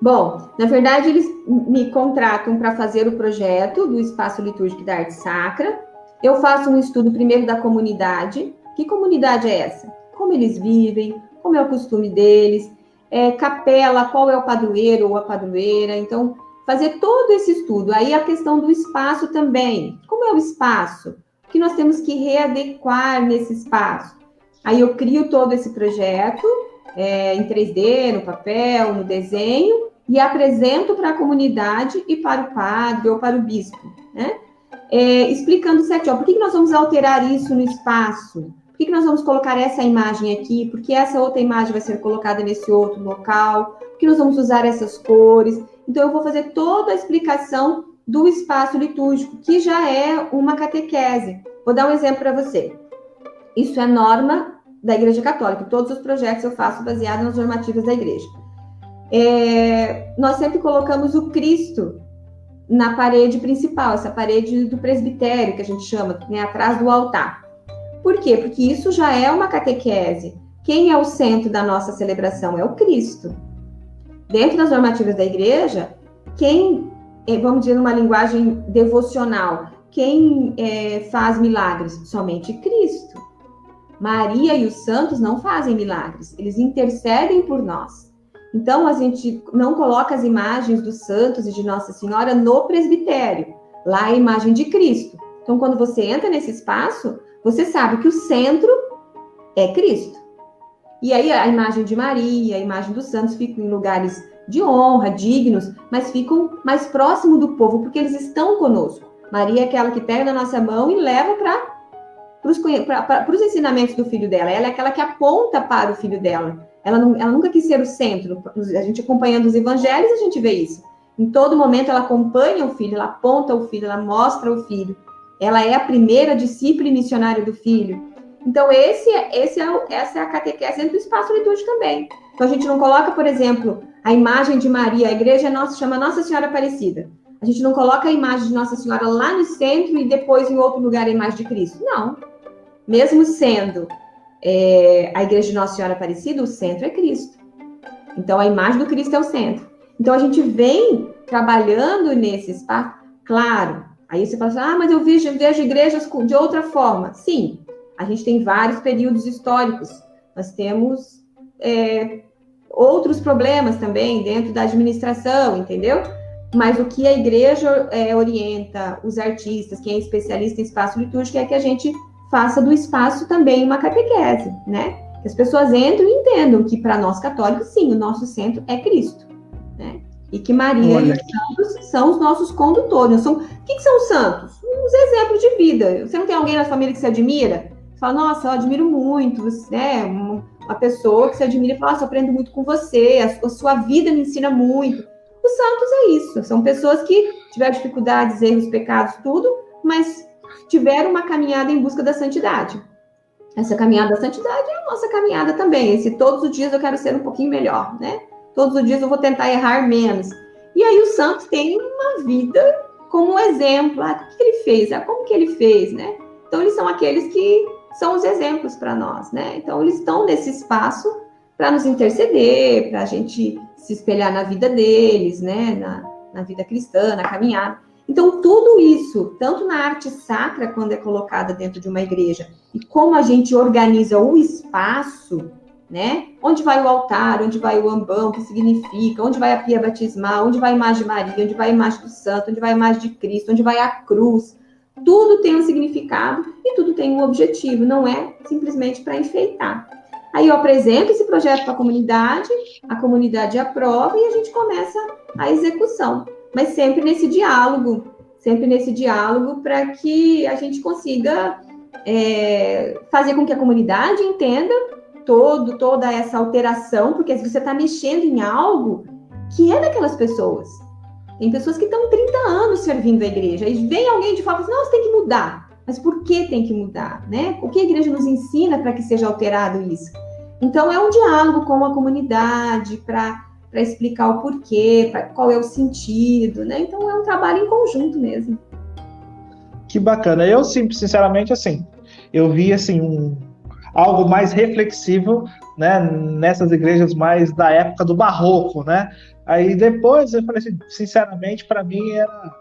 Bom, na verdade eles me contratam para fazer o projeto do espaço litúrgico da arte sacra. Eu faço um estudo primeiro da comunidade. Que comunidade é essa? Como eles vivem? Como é o costume deles? É, capela, qual é o padroeiro ou a padroeira. Então, fazer todo esse estudo. Aí a questão do espaço também. Como é o espaço? O que nós temos que readequar nesse espaço? Aí eu crio todo esse projeto é, em 3D, no papel, no desenho, e apresento para a comunidade e para o padre ou para o bispo, né? É, explicando certinho, ó, por que, nós vamos alterar isso no espaço? Que, que nós vamos colocar essa imagem aqui? Porque essa outra imagem vai ser colocada nesse outro local? Por que nós vamos usar essas cores? Então, eu vou fazer toda a explicação do espaço litúrgico, que já é uma catequese. Vou dar um exemplo para você. Isso é norma da Igreja Católica. Todos os projetos eu faço baseado nas normativas da Igreja. É, nós sempre colocamos o Cristo na parede principal, essa parede do presbitério que a gente chama, né, atrás do altar. Por quê? Porque isso já é uma catequese. Quem é o centro da nossa celebração? É o Cristo. Dentro das normativas da igreja, quem, eh, vamos dizer numa linguagem devocional, quem é, faz milagres? Somente Cristo. Maria e os santos não fazem milagres, eles intercedem por nós. Então, a gente não coloca as imagens dos santos e de Nossa Senhora no presbitério. Lá é a imagem de Cristo. Então, quando você entra nesse espaço, você sabe que o centro é Cristo. E aí a imagem de Maria, a imagem dos santos ficam em lugares de honra, dignos, mas ficam mais próximo do povo, porque eles estão conosco. Maria é aquela que pega na nossa mão e leva para os ensinamentos do filho dela. Ela é aquela que aponta para o filho dela. Ela, não, ela nunca quis ser o centro. A gente acompanhando os evangelhos, a gente vê isso. Em todo momento ela acompanha o filho, ela aponta o filho, ela mostra o filho. Ela é a primeira discípula missionária do filho. Então, esse, é, esse é, essa é a catequese dentro do espaço litúrgico também. Então, a gente não coloca, por exemplo, a imagem de Maria, a igreja nossa chama Nossa Senhora Aparecida. A gente não coloca a imagem de Nossa Senhora lá no centro e depois em outro lugar a imagem de Cristo. Não. Mesmo sendo é, a igreja de Nossa Senhora Aparecida, o centro é Cristo. Então a imagem do Cristo é o centro. Então a gente vem trabalhando nesse espaço. Claro, aí você fala assim, ah, mas eu vejo, vejo igrejas de outra forma. Sim, a gente tem vários períodos históricos. Nós temos é, outros problemas também dentro da administração, entendeu? Mas o que a igreja é, orienta os artistas, quem é especialista em espaço litúrgico, é que a gente faça do espaço também uma catequese, né? Que as pessoas entrem e entendam que para nós católicos, sim, o nosso centro é Cristo? E que Maria Olha. e os santos são os nossos condutores. São, o que, que são os santos? Os exemplos de vida. Você não tem alguém na família que se admira? Você fala, nossa, eu admiro muito, né? Uma pessoa que se admira e fala, nossa, eu aprendo muito com você, a sua vida me ensina muito. Os santos é isso, são pessoas que tiveram dificuldades, erros, pecados, tudo, mas tiveram uma caminhada em busca da santidade. Essa caminhada da santidade é a nossa caminhada também. Esse todos os dias eu quero ser um pouquinho melhor, né? Todos os dias eu vou tentar errar menos. E aí o santo tem uma vida como um exemplo. Ah, o que ele fez? Ah, como que ele fez, né? Então eles são aqueles que são os exemplos para nós, né? Então eles estão nesse espaço para nos interceder, para a gente se espelhar na vida deles, né? Na, na vida cristã, na caminhada. Então, tudo isso, tanto na arte sacra, quando é colocada dentro de uma igreja, e como a gente organiza o espaço, né? Onde vai o altar, onde vai o ambão, o que significa, onde vai a pia batismal, onde vai a imagem de Maria, onde vai a imagem do santo, onde vai a imagem de Cristo, onde vai a cruz. Tudo tem um significado e tudo tem um objetivo, não é simplesmente para enfeitar. Aí eu apresento esse projeto para a comunidade, a comunidade aprova e a gente começa a execução. Mas sempre nesse diálogo, sempre nesse diálogo para que a gente consiga é, fazer com que a comunidade entenda todo, toda essa alteração, porque você está mexendo em algo que é daquelas pessoas. Tem pessoas que estão 30 anos servindo a igreja, e vem alguém de fora e fala assim, não, tem que mudar. Mas por que tem que mudar? Né? O que a igreja nos ensina para que seja alterado isso? Então, é um diálogo com a comunidade para explicar o porquê, pra, qual é o sentido, né? Então, é um trabalho em conjunto mesmo. Que bacana. Eu, sinceramente, assim, eu vi, assim, um, algo mais reflexivo, né, nessas igrejas mais da época do barroco, né? Aí depois eu falei assim, sinceramente, para mim era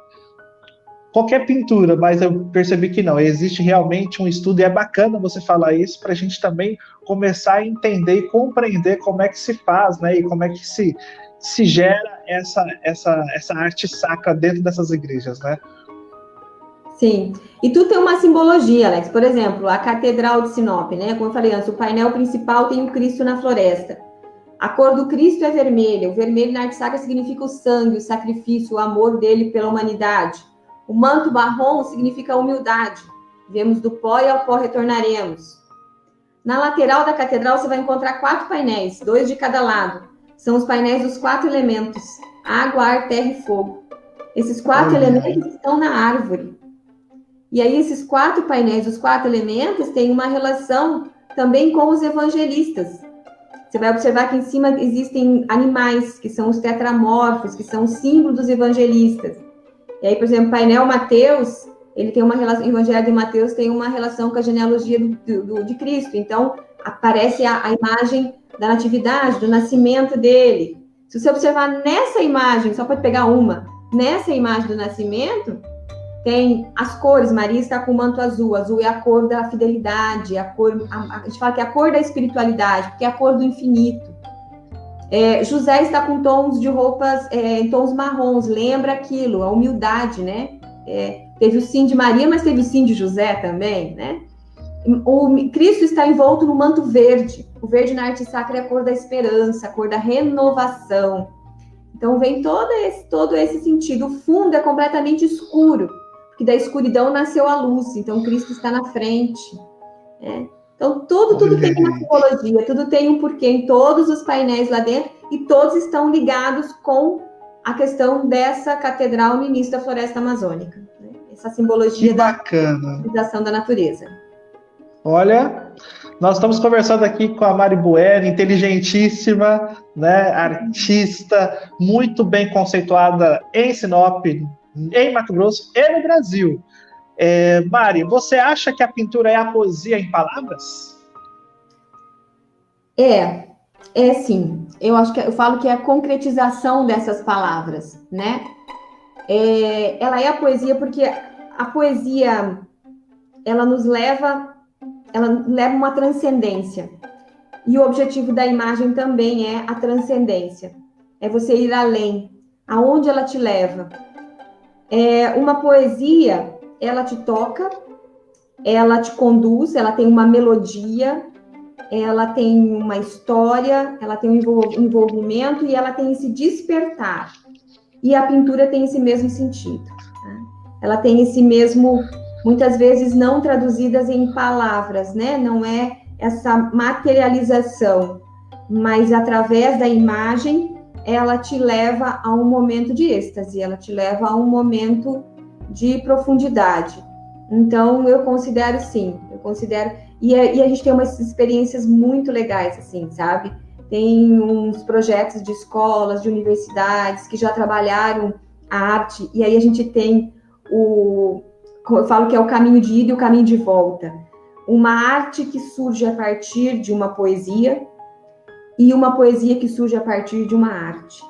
qualquer pintura, mas eu percebi que não, existe realmente um estudo e é bacana você falar isso para a gente também começar a entender e compreender como é que se faz, né, e como é que se, se gera essa, essa, essa arte sacra dentro dessas igrejas, né? Sim, e tu tem uma simbologia, Alex, por exemplo, a Catedral de Sinop, né, como eu falei antes, o painel principal tem o Cristo na floresta, a cor do Cristo é vermelha, o vermelho na arte sacra significa o sangue, o sacrifício, o amor dele pela humanidade, o manto marrom significa humildade. Vemos do pó e ao pó retornaremos. Na lateral da catedral você vai encontrar quatro painéis, dois de cada lado. São os painéis dos quatro elementos: água, ar, terra e fogo. Esses quatro elementos estão na árvore. E aí esses quatro painéis, os quatro elementos, têm uma relação também com os evangelistas. Você vai observar que em cima existem animais, que são os tetramorfos, que são os símbolos dos evangelistas. E aí, por exemplo, o painel Mateus, ele tem uma relação, o Evangelho de Mateus tem uma relação com a genealogia do, do, de Cristo. Então, aparece a, a, imagem da natividade, do nascimento dele. Se você observar nessa imagem, só pode pegar uma, nessa imagem do nascimento, tem as cores. Maria está com o manto azul. Azul é a cor da fidelidade, a cor, a, a gente fala que é a cor da espiritualidade, porque é a cor do infinito. É, José está com tons de roupas, é, em tons marrons, lembra aquilo, a humildade, né? É, teve o sim de Maria, mas teve o sim de José também, né? O Cristo está envolto no manto verde. O verde na arte sacra é a cor da esperança, a cor da renovação. Então vem todo esse, todo esse sentido. O fundo é completamente escuro, porque da escuridão nasceu a luz. Então Cristo está na frente. Né? Então, tudo, tudo tem uma simbologia, tudo tem um porquê em todos os painéis lá dentro e todos estão ligados com a questão dessa catedral no início da floresta amazônica. Né? Essa simbologia que bacana. da da natureza. Olha, nós estamos conversando aqui com a Mari Buer, inteligentíssima, né, artista, muito bem conceituada em Sinop, em Mato Grosso e no Brasil. É, Mari, você acha que a pintura é a poesia em palavras? É, é sim. Eu acho que eu falo que é a concretização dessas palavras, né? É, ela é a poesia porque a poesia ela nos leva, ela leva uma transcendência. E o objetivo da imagem também é a transcendência. É você ir além. Aonde ela te leva? É uma poesia, ela te toca, ela te conduz, ela tem uma melodia, ela tem uma história, ela tem um envolvimento e ela tem esse despertar. E a pintura tem esse mesmo sentido. Né? Ela tem esse mesmo, muitas vezes não traduzidas em palavras, né? Não é essa materialização, mas através da imagem, ela te leva a um momento de êxtase, ela te leva a um momento de profundidade. Então, eu considero sim, eu considero e a, e a gente tem umas experiências muito legais, assim, sabe? Tem uns projetos de escolas, de universidades que já trabalharam a arte, e aí a gente tem o. Eu falo que é o caminho de ida e o caminho de volta. Uma arte que surge a partir de uma poesia e uma poesia que surge a partir de uma arte,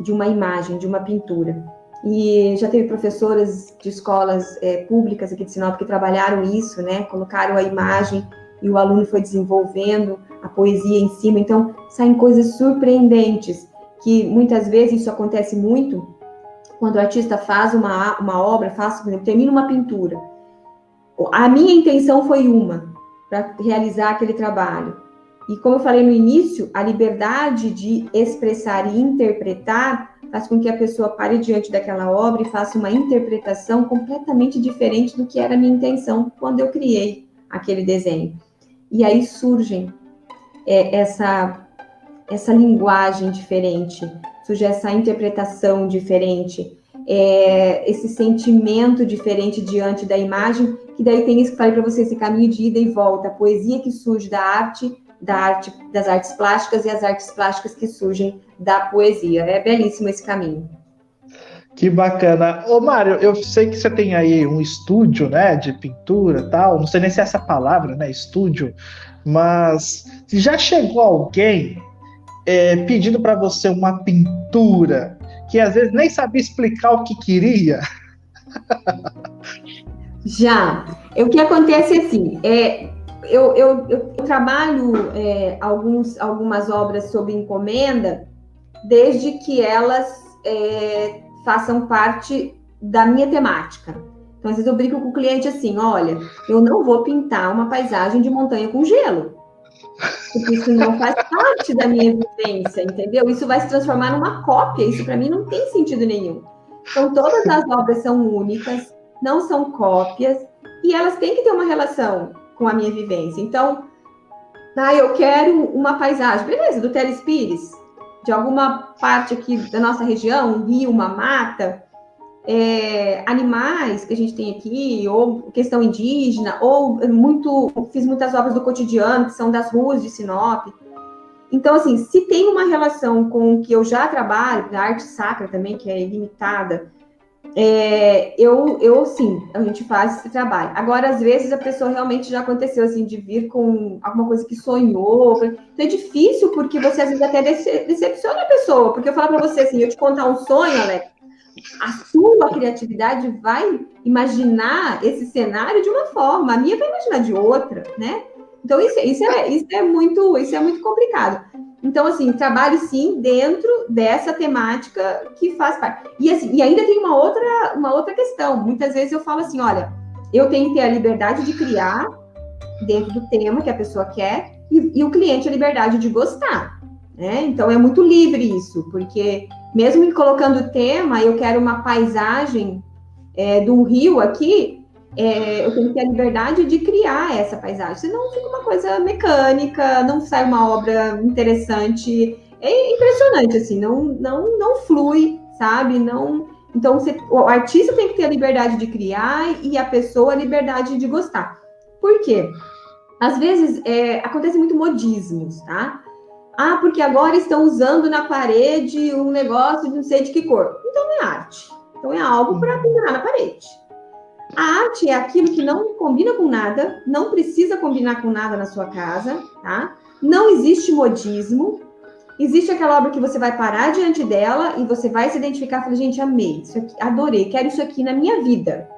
de uma imagem, de uma pintura. E já teve professoras de escolas é, públicas aqui de Sinop que trabalharam isso, né? Colocaram a imagem e o aluno foi desenvolvendo a poesia em cima. Então, saem coisas surpreendentes, que muitas vezes isso acontece muito quando o artista faz uma, uma obra, faz, por exemplo, termina uma pintura. A minha intenção foi uma, para realizar aquele trabalho. E como eu falei no início, a liberdade de expressar e interpretar faz com que a pessoa pare diante daquela obra e faça uma interpretação completamente diferente do que era a minha intenção quando eu criei aquele desenho. E aí surgem é, essa, essa linguagem diferente, surge essa interpretação diferente, é, esse sentimento diferente diante da imagem, que daí tem isso que falei para você, esse caminho de ida e volta, a poesia que surge da arte da arte, das artes plásticas e as artes plásticas que surgem da poesia. É belíssimo esse caminho. Que bacana. Ô, Mário, eu sei que você tem aí um estúdio, né, de pintura tal. Não sei nem se é essa palavra, né, estúdio. Mas já chegou alguém é, pedindo para você uma pintura que às vezes nem sabia explicar o que queria? Já. O que acontece é assim, é, eu, eu, eu trabalho é, alguns, algumas obras sob encomenda, desde que elas é, façam parte da minha temática. Então, às vezes eu brinco com o cliente assim: olha, eu não vou pintar uma paisagem de montanha com gelo. Porque isso não faz parte da minha vivência, entendeu? Isso vai se transformar numa cópia, isso para mim não tem sentido nenhum. Então, todas as obras são únicas, não são cópias, e elas têm que ter uma relação com a minha vivência. Então, ah, eu quero uma paisagem, beleza, do Teles Pires, de alguma parte aqui da nossa região, um rio, uma mata, é, animais que a gente tem aqui, ou questão indígena, ou muito, fiz muitas obras do cotidiano, que são das ruas de Sinop. Então, assim, se tem uma relação com o que eu já trabalho, da arte sacra também, que é ilimitada, é, eu, eu sim, a gente faz esse trabalho. Agora, às vezes, a pessoa realmente já aconteceu assim de vir com alguma coisa que sonhou. Então é difícil porque você às vezes até decepciona a pessoa. Porque eu falo para você assim, eu te contar um sonho, Alex, a sua criatividade vai imaginar esse cenário de uma forma, a minha vai imaginar de outra, né? Então isso, isso, é, isso é muito isso é muito complicado. Então, assim, trabalho sim dentro dessa temática que faz parte. E, assim, e ainda tem uma outra, uma outra questão. Muitas vezes eu falo assim: olha, eu tenho que ter a liberdade de criar dentro do tema que a pessoa quer, e, e o cliente a liberdade de gostar. Né? Então é muito livre isso, porque mesmo me colocando o tema, eu quero uma paisagem é, um rio aqui, é, eu tenho que ter a liberdade de criar essa paisagem, senão fica uma coisa mecânica, não sai uma obra interessante. É impressionante, assim, não, não, não flui, sabe? Não. Então, você, o artista tem que ter a liberdade de criar e a pessoa a liberdade de gostar. Por quê? Às vezes é, acontece muito modismos, tá? Ah, porque agora estão usando na parede um negócio de não sei de que cor. Então é arte Então é algo para pendurar na parede. A arte é aquilo que não combina com nada, não precisa combinar com nada na sua casa, tá? Não existe modismo. Existe aquela obra que você vai parar diante dela e você vai se identificar e falar, gente, amei, isso aqui, adorei, quero isso aqui na minha vida.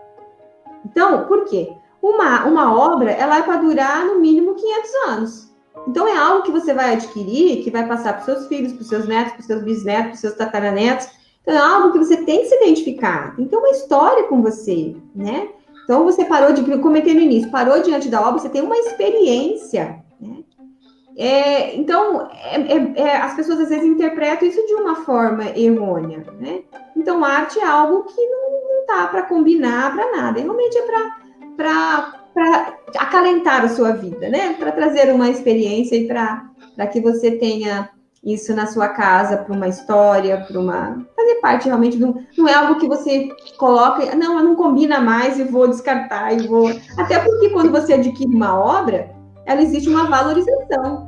Então, por quê? Uma, uma obra, ela é para durar no mínimo 500 anos. Então, é algo que você vai adquirir, que vai passar para seus filhos, para seus netos, para seus bisnetos, para seus tataranetos. Então, é algo que você tem que se identificar. Tem que ter uma história com você, né? Então, você parou de, como comentei no início, parou diante da obra, você tem uma experiência, né? É, então, é, é, é as pessoas às vezes interpretam isso de uma forma errônea, né? Então, arte é algo que não, não tá para combinar para nada, realmente é para para acalentar a sua vida, né? Para trazer uma experiência e para que você tenha isso na sua casa para uma história, para uma fazer parte realmente do não é algo que você coloca, não, não combina mais e vou descartar e vou até porque quando você adquire uma obra, ela existe uma valorização,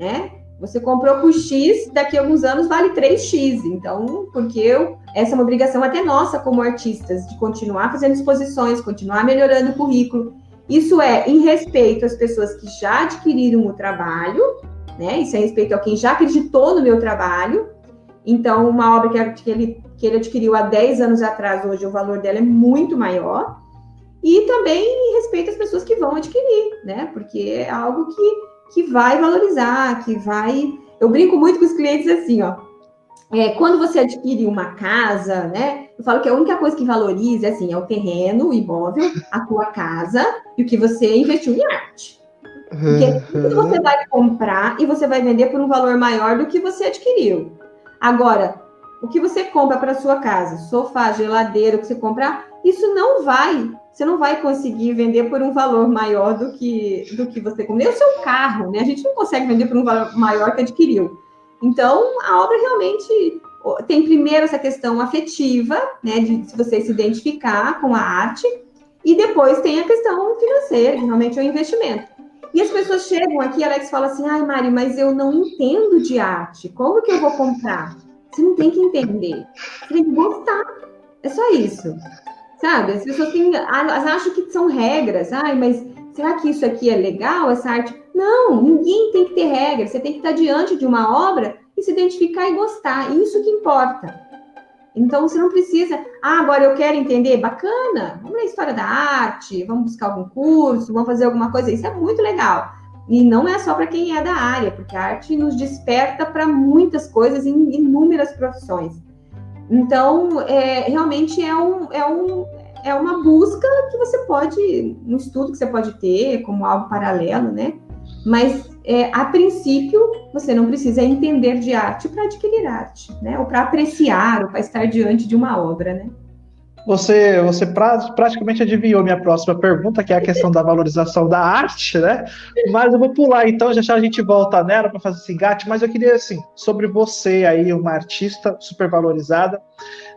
né? Você comprou por X, daqui a alguns anos vale 3X. Então, porque eu, essa é uma obrigação até nossa como artistas, de continuar fazendo exposições, continuar melhorando o currículo. Isso é em respeito às pessoas que já adquiriram o trabalho, né? Isso é respeito a quem já acreditou no meu trabalho. Então, uma obra que ele, que ele adquiriu há 10 anos atrás, hoje o valor dela é muito maior. E também em respeito às pessoas que vão adquirir, né? Porque é algo que, que vai valorizar, que vai. Eu brinco muito com os clientes assim, ó. É, quando você adquire uma casa, né? Eu falo que a única coisa que valoriza assim, é o terreno, o imóvel, a tua casa e o que você investiu em arte. Porque você vai comprar e você vai vender por um valor maior do que você adquiriu. Agora, o que você compra para sua casa, sofá, geladeira, o que você comprar, isso não vai, você não vai conseguir vender por um valor maior do que do que você comprou. Nem o seu carro, né? A gente não consegue vender por um valor maior que adquiriu. Então, a obra realmente tem primeiro essa questão afetiva, né, de você se identificar com a arte, e depois tem a questão financeira, que realmente é um investimento. E as pessoas chegam aqui, Alex fala assim: ai, Mari, mas eu não entendo de arte, como que eu vou comprar? Você não tem que entender, você tem que gostar. É só isso. Sabe? As pessoas têm, elas acham que são regras. Ai, mas será que isso aqui é legal, essa arte? Não, ninguém tem que ter regras. Você tem que estar diante de uma obra e se identificar e gostar. Isso que importa. Então você não precisa, ah, agora eu quero entender, bacana, vamos ler história da arte, vamos buscar algum curso, vamos fazer alguma coisa, isso é muito legal. E não é só para quem é da área, porque a arte nos desperta para muitas coisas em inúmeras profissões. Então, é, realmente é, um, é, um, é uma busca que você pode, um estudo que você pode ter como algo paralelo, né? Mas, é, a princípio, você não precisa entender de arte para adquirir arte, né? Ou para apreciar, ou para estar diante de uma obra, né? Você, você pra, praticamente adivinhou minha próxima pergunta, que é a questão da valorização da arte, né? Mas eu vou pular, então, já já a gente volta nela para fazer esse engate, mas eu queria, assim, sobre você aí, uma artista super valorizada.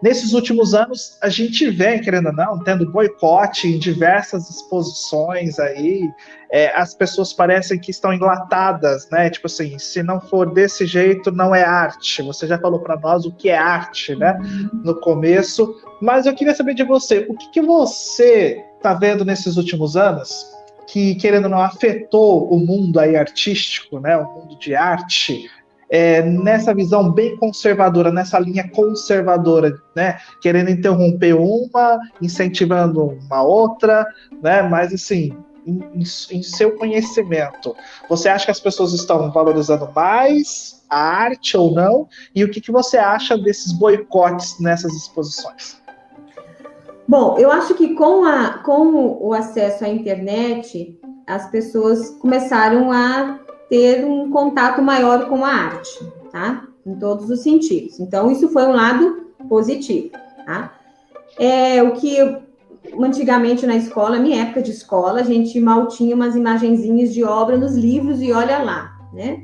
Nesses últimos anos, a gente vem, querendo ou não, tendo boicote em diversas exposições aí, é, as pessoas parecem que estão enlatadas, né? Tipo assim, se não for desse jeito, não é arte. Você já falou para nós o que é arte, né? Uhum. No começo. Mas eu queria saber de você, o que, que você está vendo nesses últimos anos que, querendo ou não, afetou o mundo aí artístico, né? O mundo de arte, é, nessa visão bem conservadora, nessa linha conservadora, né? Querendo interromper uma, incentivando uma outra, né? Mas assim, em, em, seu conhecimento, você acha que as pessoas estão valorizando mais a arte ou não? E o que, que você acha desses boicotes nessas exposições? Bom, eu acho que com, a, com o acesso à internet, as pessoas começaram a ter um contato maior com a arte, tá? Em todos os sentidos. Então, isso foi um lado positivo, tá? É, o que antigamente na escola, minha época de escola, a gente mal tinha umas imagenzinhas de obra nos livros e olha lá, né?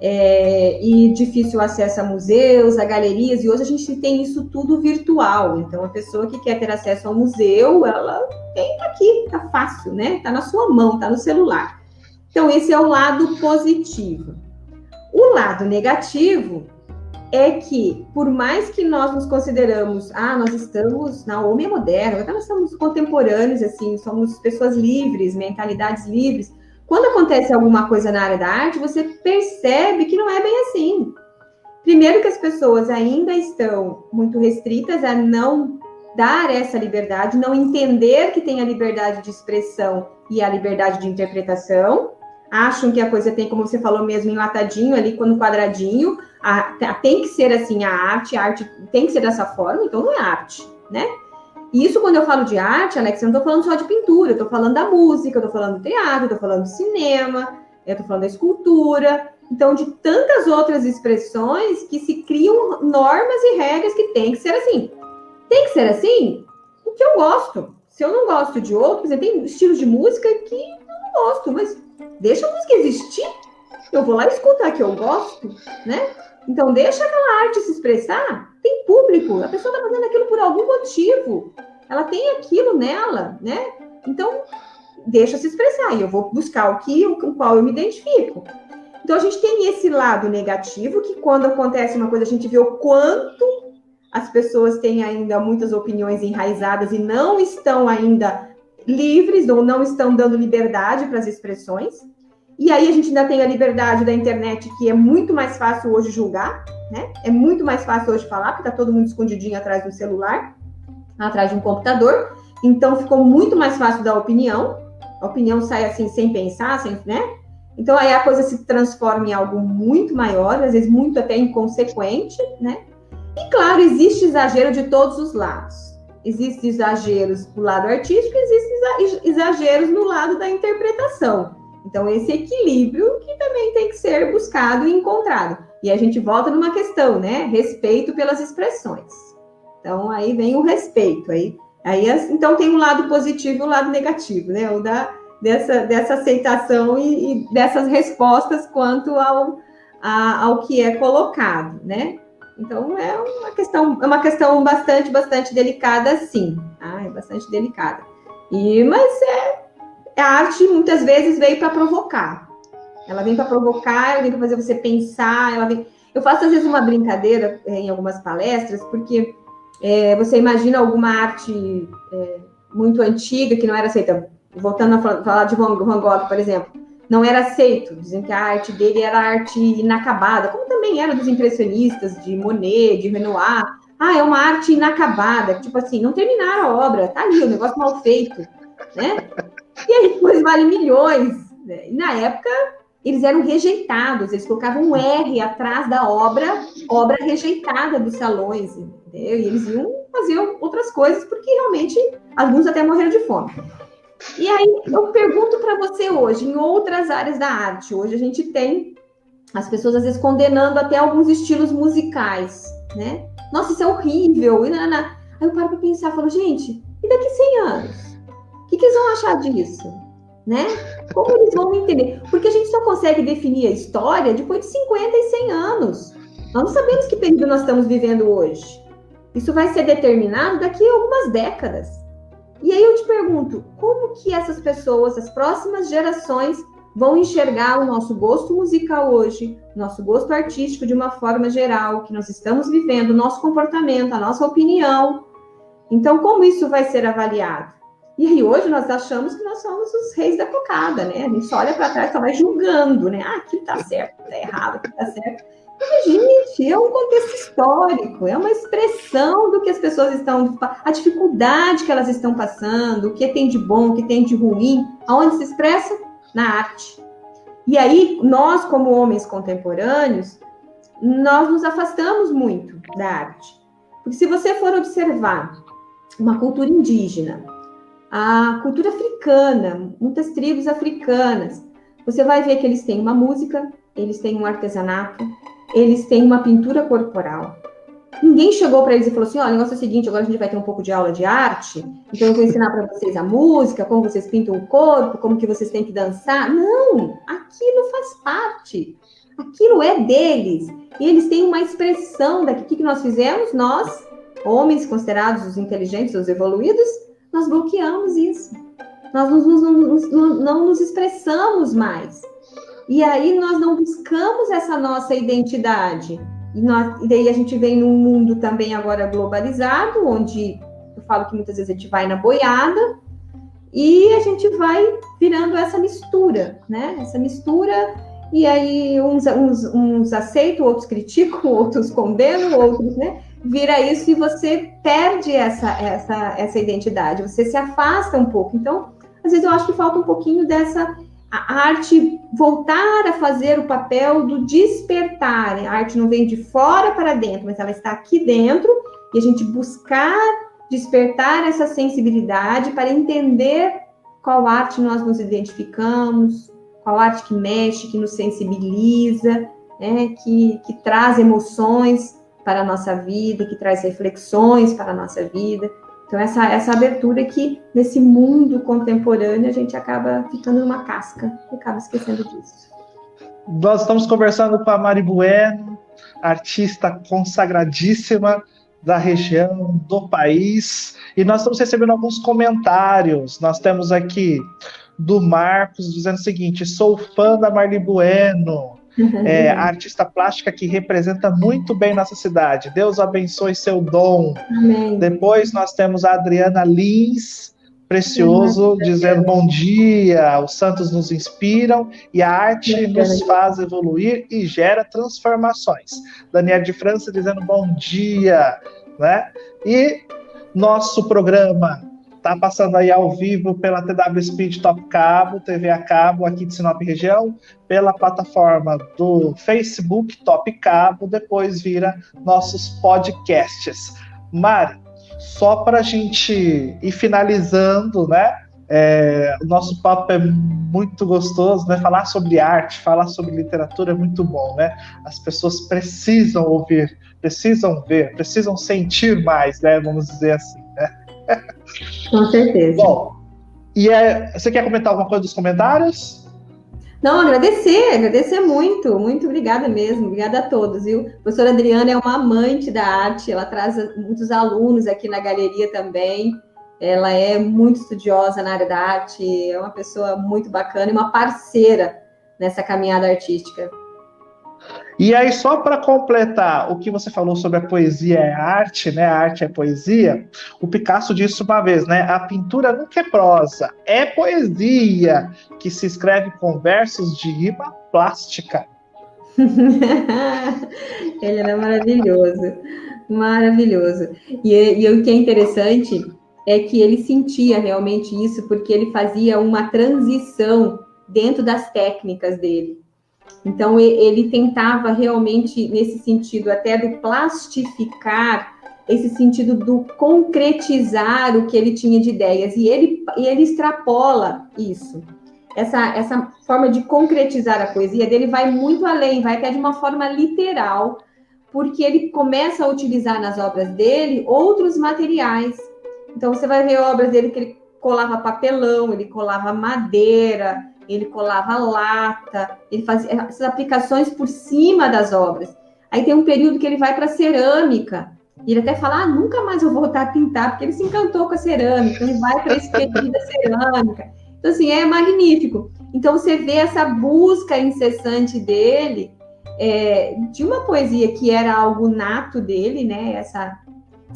É, e difícil acesso a museus, a galerias, e hoje a gente tem isso tudo virtual. Então, a pessoa que quer ter acesso ao museu, ela tem tá aqui, tá fácil, né? Tá na sua mão, tá no celular. Então, esse é o lado positivo. O lado negativo é que, por mais que nós nos consideramos, ah, nós estamos na homem moderna, nós somos contemporâneos, assim, somos pessoas livres, mentalidades livres. Quando acontece alguma coisa na área da arte, você percebe que não é bem assim. Primeiro que as pessoas ainda estão muito restritas a não dar essa liberdade, não entender que tem a liberdade de expressão e a liberdade de interpretação, acham que a coisa tem, como você falou mesmo, enlatadinho ali, no quadradinho, a, a, tem que ser assim a arte, a arte tem que ser dessa forma, então não é arte, né? E isso, quando eu falo de arte, Alex, eu não estou falando só de pintura, eu estou falando da música, eu estou falando do teatro, eu estou falando do cinema, eu estou falando da escultura, então, de tantas outras expressões que se criam normas e regras que tem que ser assim. Tem que ser assim o que eu gosto. Se eu não gosto de outro, por exemplo, tem estilos de música que eu não gosto, mas deixa a música existir. Eu vou lá escutar que eu gosto, né? Então, deixa aquela arte se expressar. Tem público, a pessoa está fazendo aquilo por algum motivo. Ela tem aquilo nela, né? Então, deixa se expressar. E eu vou buscar o que, com o qual eu me identifico. Então, a gente tem esse lado negativo, que quando acontece uma coisa, a gente vê o quanto as pessoas têm ainda muitas opiniões enraizadas e não estão ainda livres ou não estão dando liberdade para as expressões. E aí a gente ainda tem a liberdade da internet, que é muito mais fácil hoje julgar, né? É muito mais fácil hoje falar, porque está todo mundo escondidinho atrás do celular, atrás de um computador. Então ficou muito mais fácil dar opinião. A opinião sai assim sem pensar, sem, né? Então aí a coisa se transforma em algo muito maior, às vezes muito até inconsequente, né? E claro, existe exagero de todos os lados. Existem exageros do lado artístico, existem exageros no lado da interpretação. Então, esse equilíbrio que também tem que ser buscado e encontrado. E a gente volta numa questão, né? Respeito pelas expressões. Então, aí vem o respeito. Aí, aí, então, tem um lado positivo e um lado negativo, né? O da, dessa, dessa aceitação e, e dessas respostas quanto ao, a, ao que é colocado, né? Então é uma questão, é uma questão bastante, bastante delicada, sim. Ah, é bastante delicada. E, mas é, a arte muitas vezes veio para provocar. Ela vem para provocar, ela vem para fazer você pensar, ela vem... Eu faço às vezes uma brincadeira é, em algumas palestras, porque é, você imagina alguma arte é, muito antiga que não era aceita voltando a falar de Van Gogh, por exemplo, não era aceito. Dizem que a arte dele era arte inacabada, como também era dos impressionistas, de Monet, de Renoir. Ah, é uma arte inacabada, tipo assim, não terminaram a obra, tá ali, o negócio mal feito, né? E aí depois vale milhões. Né? E na época eles eram rejeitados, eles colocavam um R atrás da obra, obra rejeitada dos salões, entendeu? E eles iam fazer outras coisas, porque realmente alguns até morreram de fome. E aí eu pergunto para você hoje, em outras áreas da arte, hoje a gente tem as pessoas às vezes condenando até alguns estilos musicais, né? Nossa, isso é horrível. E. Aí eu paro para pensar, falo, gente, e daqui 100 anos? O que, que eles vão achar disso? Né? Como eles vão entender? Porque a gente só consegue definir a história depois de 50 e 100 anos. Nós não sabemos que período nós estamos vivendo hoje. Isso vai ser determinado daqui a algumas décadas. E aí eu te pergunto, como que essas pessoas, as próximas gerações, vão enxergar o nosso gosto musical hoje, nosso gosto artístico de uma forma geral, que nós estamos vivendo, o nosso comportamento, a nossa opinião. Então, como isso vai ser avaliado? E aí, hoje nós achamos que nós somos os reis da cocada, né? A gente só olha para trás e só vai julgando, né? Ah, aqui tá certo, tá errado, aqui tá certo. Gente, é um contexto histórico, é uma expressão do que as pessoas estão, a dificuldade que elas estão passando, o que tem de bom, o que tem de ruim, aonde se expressa? Na arte. E aí, nós, como homens contemporâneos, nós nos afastamos muito da arte. Porque se você for observar uma cultura indígena, a cultura africana, muitas tribos africanas, você vai ver que eles têm uma música, eles têm um artesanato, eles têm uma pintura corporal. Ninguém chegou para eles e falou assim: olha, o negócio é o seguinte, agora a gente vai ter um pouco de aula de arte, então eu vou ensinar para vocês a música, como vocês pintam o corpo, como que vocês têm que dançar. Não, aquilo faz parte. Aquilo é deles. E eles têm uma expressão daqui. O que, que nós fizemos? Nós, homens considerados os inteligentes, os evoluídos, nós bloqueamos isso. Nós não nos expressamos mais. E aí nós não buscamos essa nossa identidade. E, nós, e daí a gente vem num mundo também agora globalizado, onde eu falo que muitas vezes a gente vai na boiada e a gente vai virando essa mistura, né? Essa mistura, e aí uns, uns, uns aceitam, outros criticam, outros condenam, outros, né? Vira isso e você perde essa, essa, essa identidade, você se afasta um pouco. Então, às vezes eu acho que falta um pouquinho dessa a arte voltar a fazer o papel do despertar. A arte não vem de fora para dentro, mas ela está aqui dentro e a gente buscar despertar essa sensibilidade para entender qual arte nós nos identificamos, qual arte que mexe, que nos sensibiliza, né, que, que traz emoções para a nossa vida, que traz reflexões para a nossa vida. Então, essa, essa abertura que, nesse mundo contemporâneo, a gente acaba ficando numa casca e acaba esquecendo disso. Nós estamos conversando com a Mari Bueno, artista consagradíssima da região, do país, e nós estamos recebendo alguns comentários. Nós temos aqui do Marcos dizendo o seguinte: sou fã da Marli Bueno, é, artista plástica que representa muito bem nossa cidade. Deus abençoe seu dom. Amém. Depois nós temos a Adriana Lins, precioso, Amém. dizendo bom dia. Os santos nos inspiram e a arte Amém. nos faz evoluir e gera transformações. Daniel de França dizendo bom dia, né? E nosso programa Tá passando aí ao vivo pela TW Speed Top Cabo, TV a cabo aqui de Sinop região, pela plataforma do Facebook Top Cabo, depois vira nossos podcasts. Mari, só para a gente ir finalizando, né? É, o nosso papo é muito gostoso, né? Falar sobre arte, falar sobre literatura é muito bom, né? As pessoas precisam ouvir, precisam ver, precisam sentir mais, né? Vamos dizer assim, né? Com certeza. Bom, e é, você quer comentar alguma coisa dos comentários? Não, agradecer, agradecer muito, muito obrigada mesmo, obrigada a todos, viu? A professora Adriana é uma amante da arte, ela traz muitos alunos aqui na galeria também, ela é muito estudiosa na área da arte, é uma pessoa muito bacana e uma parceira nessa caminhada artística. E aí, só para completar o que você falou sobre a poesia é arte, né? A arte é poesia. O Picasso disse uma vez, né? A pintura nunca é prosa, é poesia que se escreve com versos de rima plástica. Ele era maravilhoso, maravilhoso. E, e o que é interessante é que ele sentia realmente isso, porque ele fazia uma transição dentro das técnicas dele. Então, ele tentava realmente, nesse sentido, até do plastificar, esse sentido do concretizar o que ele tinha de ideias. E ele, e ele extrapola isso. Essa, essa forma de concretizar a poesia dele vai muito além, vai até de uma forma literal, porque ele começa a utilizar nas obras dele outros materiais. Então, você vai ver obras dele que ele colava papelão, ele colava madeira, ele colava lata, ele fazia essas aplicações por cima das obras. Aí tem um período que ele vai para cerâmica. E ele até fala, ah, nunca mais eu vou voltar a pintar, porque ele se encantou com a cerâmica, ele vai para esse período da cerâmica. Então, assim, é magnífico. Então, você vê essa busca incessante dele é, de uma poesia que era algo nato dele, né? Essa,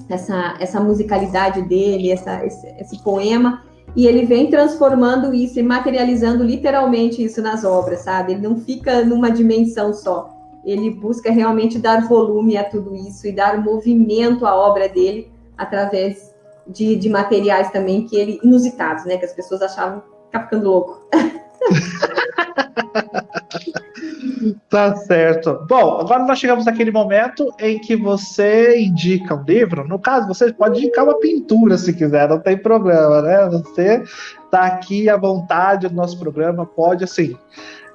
essa, essa musicalidade dele, essa, esse, esse poema, e ele vem transformando isso e materializando literalmente isso nas obras, sabe? Ele não fica numa dimensão só. Ele busca realmente dar volume a tudo isso e dar movimento à obra dele através de, de materiais também que ele inusitados, né? Que as pessoas achavam tá ficando louco. Tá certo. Bom, agora nós chegamos naquele momento em que você indica um livro. No caso, você pode indicar uma pintura se quiser, não tem problema, né? Você tá aqui à vontade no nosso programa, pode assim.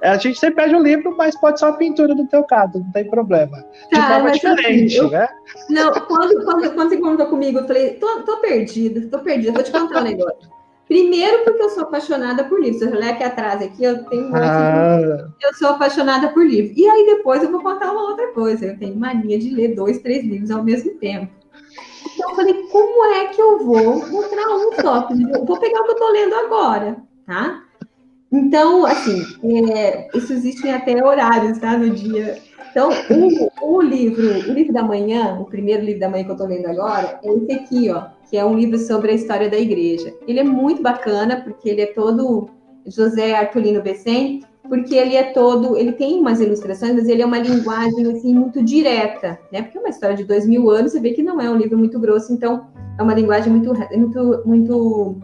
A gente sempre pede um livro, mas pode ser uma pintura no teu caso, não tem problema. De tá, forma diferente, assim, eu, né? Não, quando, quando, quando você contou comigo, eu falei, tô, tô perdida, tô perdida, vou te contar um negócio. Primeiro, porque eu sou apaixonada por livros. Se eu olhar aqui atrás, aqui, eu tenho um ah. Eu sou apaixonada por livros. E aí depois eu vou contar uma outra coisa. Eu tenho mania de ler dois, três livros ao mesmo tempo. Então eu falei, como é que eu vou mostrar um só? Vou pegar o que eu estou lendo agora, tá? Então, assim, é, isso existem até horários, tá? No dia. Então, o, o, livro, o livro da manhã, o primeiro livro da manhã que eu estou lendo agora, é esse aqui, ó, que é um livro sobre a história da igreja. Ele é muito bacana, porque ele é todo José Artulino Becem, porque ele é todo, ele tem umas ilustrações, mas ele é uma linguagem assim muito direta, né? Porque é uma história de dois mil anos, você vê que não é um livro muito grosso, então é uma linguagem muito, muito, muito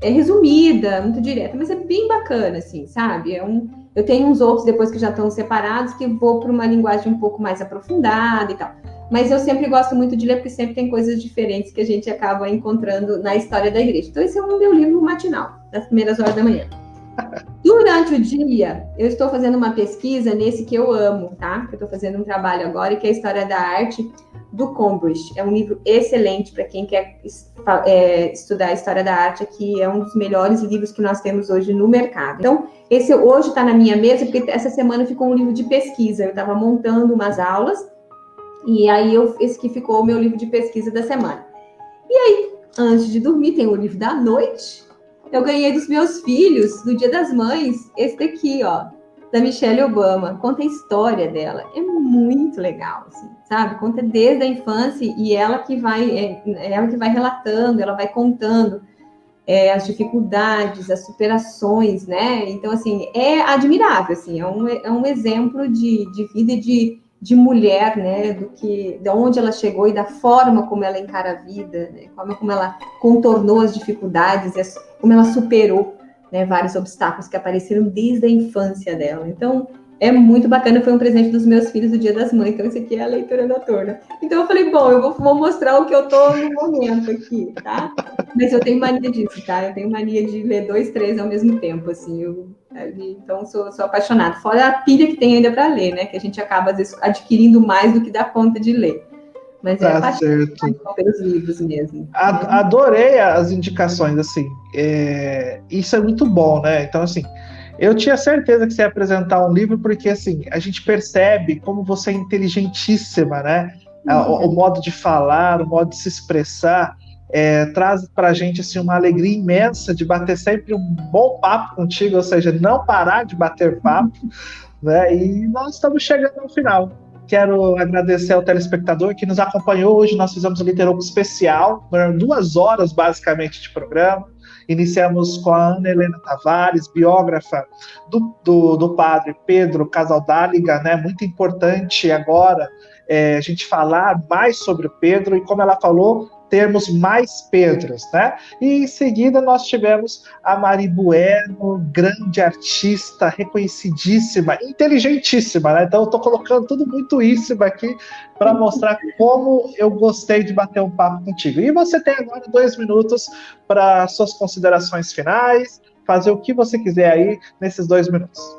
é, resumida, muito direta, mas é bem bacana, assim, sabe? É um, eu tenho uns outros depois que já estão separados que vou para uma linguagem um pouco mais aprofundada e tal. Mas eu sempre gosto muito de ler porque sempre tem coisas diferentes que a gente acaba encontrando na história da igreja. Então esse é o meu livro matinal, das primeiras horas da manhã. Durante o dia, eu estou fazendo uma pesquisa nesse que eu amo, tá? Eu estou fazendo um trabalho agora, que é a História da Arte do Combridge. É um livro excelente para quem quer é, estudar a história da arte, que é um dos melhores livros que nós temos hoje no mercado. Então, esse hoje está na minha mesa, porque essa semana ficou um livro de pesquisa. Eu estava montando umas aulas, e aí eu, esse que ficou o meu livro de pesquisa da semana. E aí, antes de dormir, tem o livro da noite, eu ganhei dos meus filhos, no Dia das Mães, esse daqui, ó, da Michelle Obama. Conta a história dela. É muito legal, assim, sabe? Conta desde a infância e ela que vai, é ela que vai relatando, ela vai contando é, as dificuldades, as superações, né? Então, assim, é admirável, assim, é um, é um exemplo de, de vida e de de mulher, né, do que, de onde ela chegou e da forma como ela encara a vida, né, como, ela contornou as dificuldades, como ela superou, né, vários obstáculos que apareceram desde a infância dela. Então, é muito bacana, foi um presente dos meus filhos do Dia das Mães, então esse aqui é a leitura noturna. Então eu falei, bom, eu vou, vou mostrar o que eu tô no momento aqui, tá? Mas eu tenho mania disso, tá? Eu tenho mania de ler dois, três ao mesmo tempo, assim, eu então, sou, sou apaixonada. Fora a pilha que tem ainda para ler, né? Que a gente acaba, às vezes, adquirindo mais do que dá conta de ler. Mas é tá é certo. pelos livros mesmo. Adorei as indicações, assim. É... Isso é muito bom, né? Então, assim, eu tinha certeza que você ia apresentar um livro, porque, assim, a gente percebe como você é inteligentíssima, né? Uhum. O, o modo de falar, o modo de se expressar é, traz para a gente assim, uma alegria imensa de bater sempre um bom papo contigo, ou seja, não parar de bater papo, né? E nós estamos chegando ao final. Quero agradecer ao telespectador que nos acompanhou hoje. Nós fizemos um Literoco especial, duas horas basicamente de programa. Iniciamos com a Ana Helena Tavares, biógrafa do, do, do padre Pedro Casaldáliga, né? Muito importante agora é, a gente falar mais sobre Pedro e como ela falou, termos mais Pedros, né? E em seguida nós tivemos a Mari Bueno, grande artista, reconhecidíssima, inteligentíssima, né? Então eu tô colocando tudo muito isso aqui para mostrar como eu gostei de bater um papo contigo. E você tem agora dois minutos para suas considerações finais, fazer o que você quiser aí nesses dois minutos.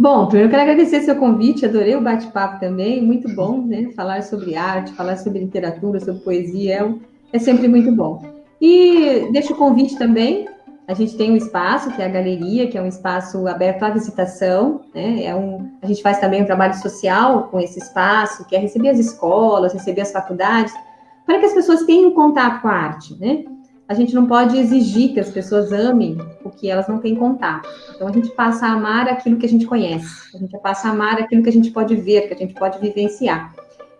Bom, primeiro quero agradecer seu convite, adorei o bate-papo também, muito bom, né? Falar sobre arte, falar sobre literatura, sobre poesia, é, é sempre muito bom. E deixo o convite também, a gente tem um espaço, que é a galeria, que é um espaço aberto à visitação, né? É um, a gente faz também um trabalho social com esse espaço, que é receber as escolas, receber as faculdades, para que as pessoas tenham contato com a arte, né? A gente não pode exigir que as pessoas amem o que elas não têm contato. Então a gente passa a amar aquilo que a gente conhece, a gente passa a amar aquilo que a gente pode ver, que a gente pode vivenciar.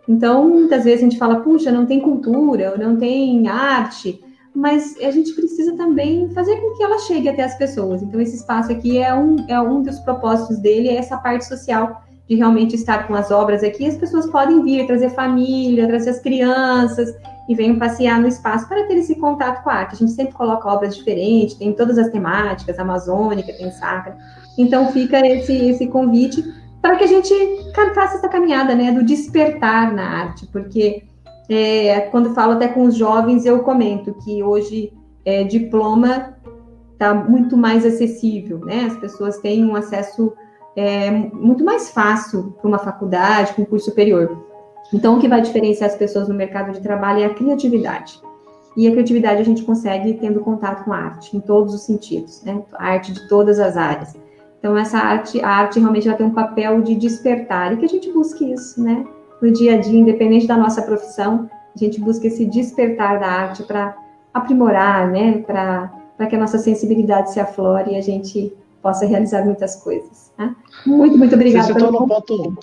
Então, muitas vezes a gente fala, puxa, não tem cultura, não tem arte, mas a gente precisa também fazer com que ela chegue até as pessoas. Então, esse espaço aqui é um, é um dos propósitos dele, é essa parte social de realmente estar com as obras aqui. As pessoas podem vir, trazer família, trazer as crianças, e venham passear no espaço para ter esse contato com a arte. A gente sempre coloca obras diferentes, tem todas as temáticas, amazônica, tem sacra. Então fica esse, esse convite para que a gente faça essa caminhada né, do despertar na arte, porque é, quando falo até com os jovens, eu comento que hoje é, diploma está muito mais acessível, né? As pessoas têm um acesso é, muito mais fácil para uma faculdade, para um curso superior. Então, o que vai diferenciar as pessoas no mercado de trabalho é a criatividade. E a criatividade a gente consegue tendo contato com a arte, em todos os sentidos, né? A arte de todas as áreas. Então, essa arte, a arte realmente ela tem um papel de despertar, e que a gente busque isso, né? No dia a dia, independente da nossa profissão, a gente busca esse despertar da arte para aprimorar, né? Para que a nossa sensibilidade se aflore e a gente possa realizar muitas coisas. Né? Muito, muito obrigada. Você citou, no ponto,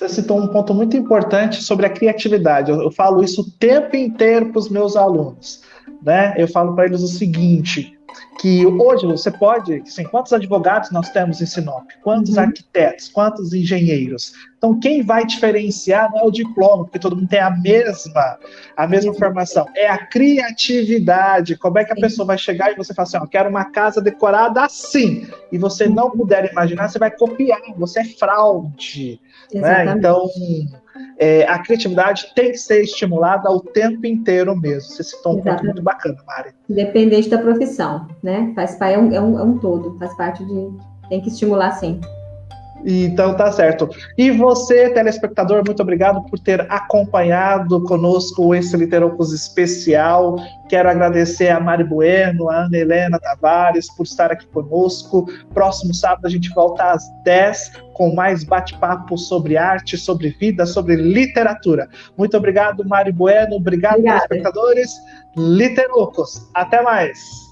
Você citou um ponto muito importante sobre a criatividade. Eu, eu falo isso o tempo inteiro para os meus alunos. Né? Eu falo para eles o seguinte: que hoje você pode, assim, quantos advogados nós temos em Sinop? Quantos uhum. arquitetos? Quantos engenheiros? Então, quem vai diferenciar não é o diploma, porque todo mundo tem a mesma, a mesma formação. É a criatividade. Como é que a Sim. pessoa vai chegar e você fala assim, ó, quero uma casa decorada assim, e você não puder imaginar, você vai copiar, você é fraude. Né? Então, é, a criatividade tem que ser estimulada o tempo inteiro mesmo. Você citou um Exatamente. ponto muito bacana, Mari. Independente da profissão, né? Faz, é, um, é, um, é um todo, faz parte de. Tem que estimular sim. Então tá certo. E você, telespectador, muito obrigado por ter acompanhado conosco esse Literocos especial. Quero agradecer a Mari Bueno, a Ana Helena Tavares por estar aqui conosco. Próximo sábado a gente volta às 10 com mais bate-papo sobre arte, sobre vida, sobre literatura. Muito obrigado, Mari Bueno. Obrigado, Obrigada. telespectadores. Literocos. Até mais.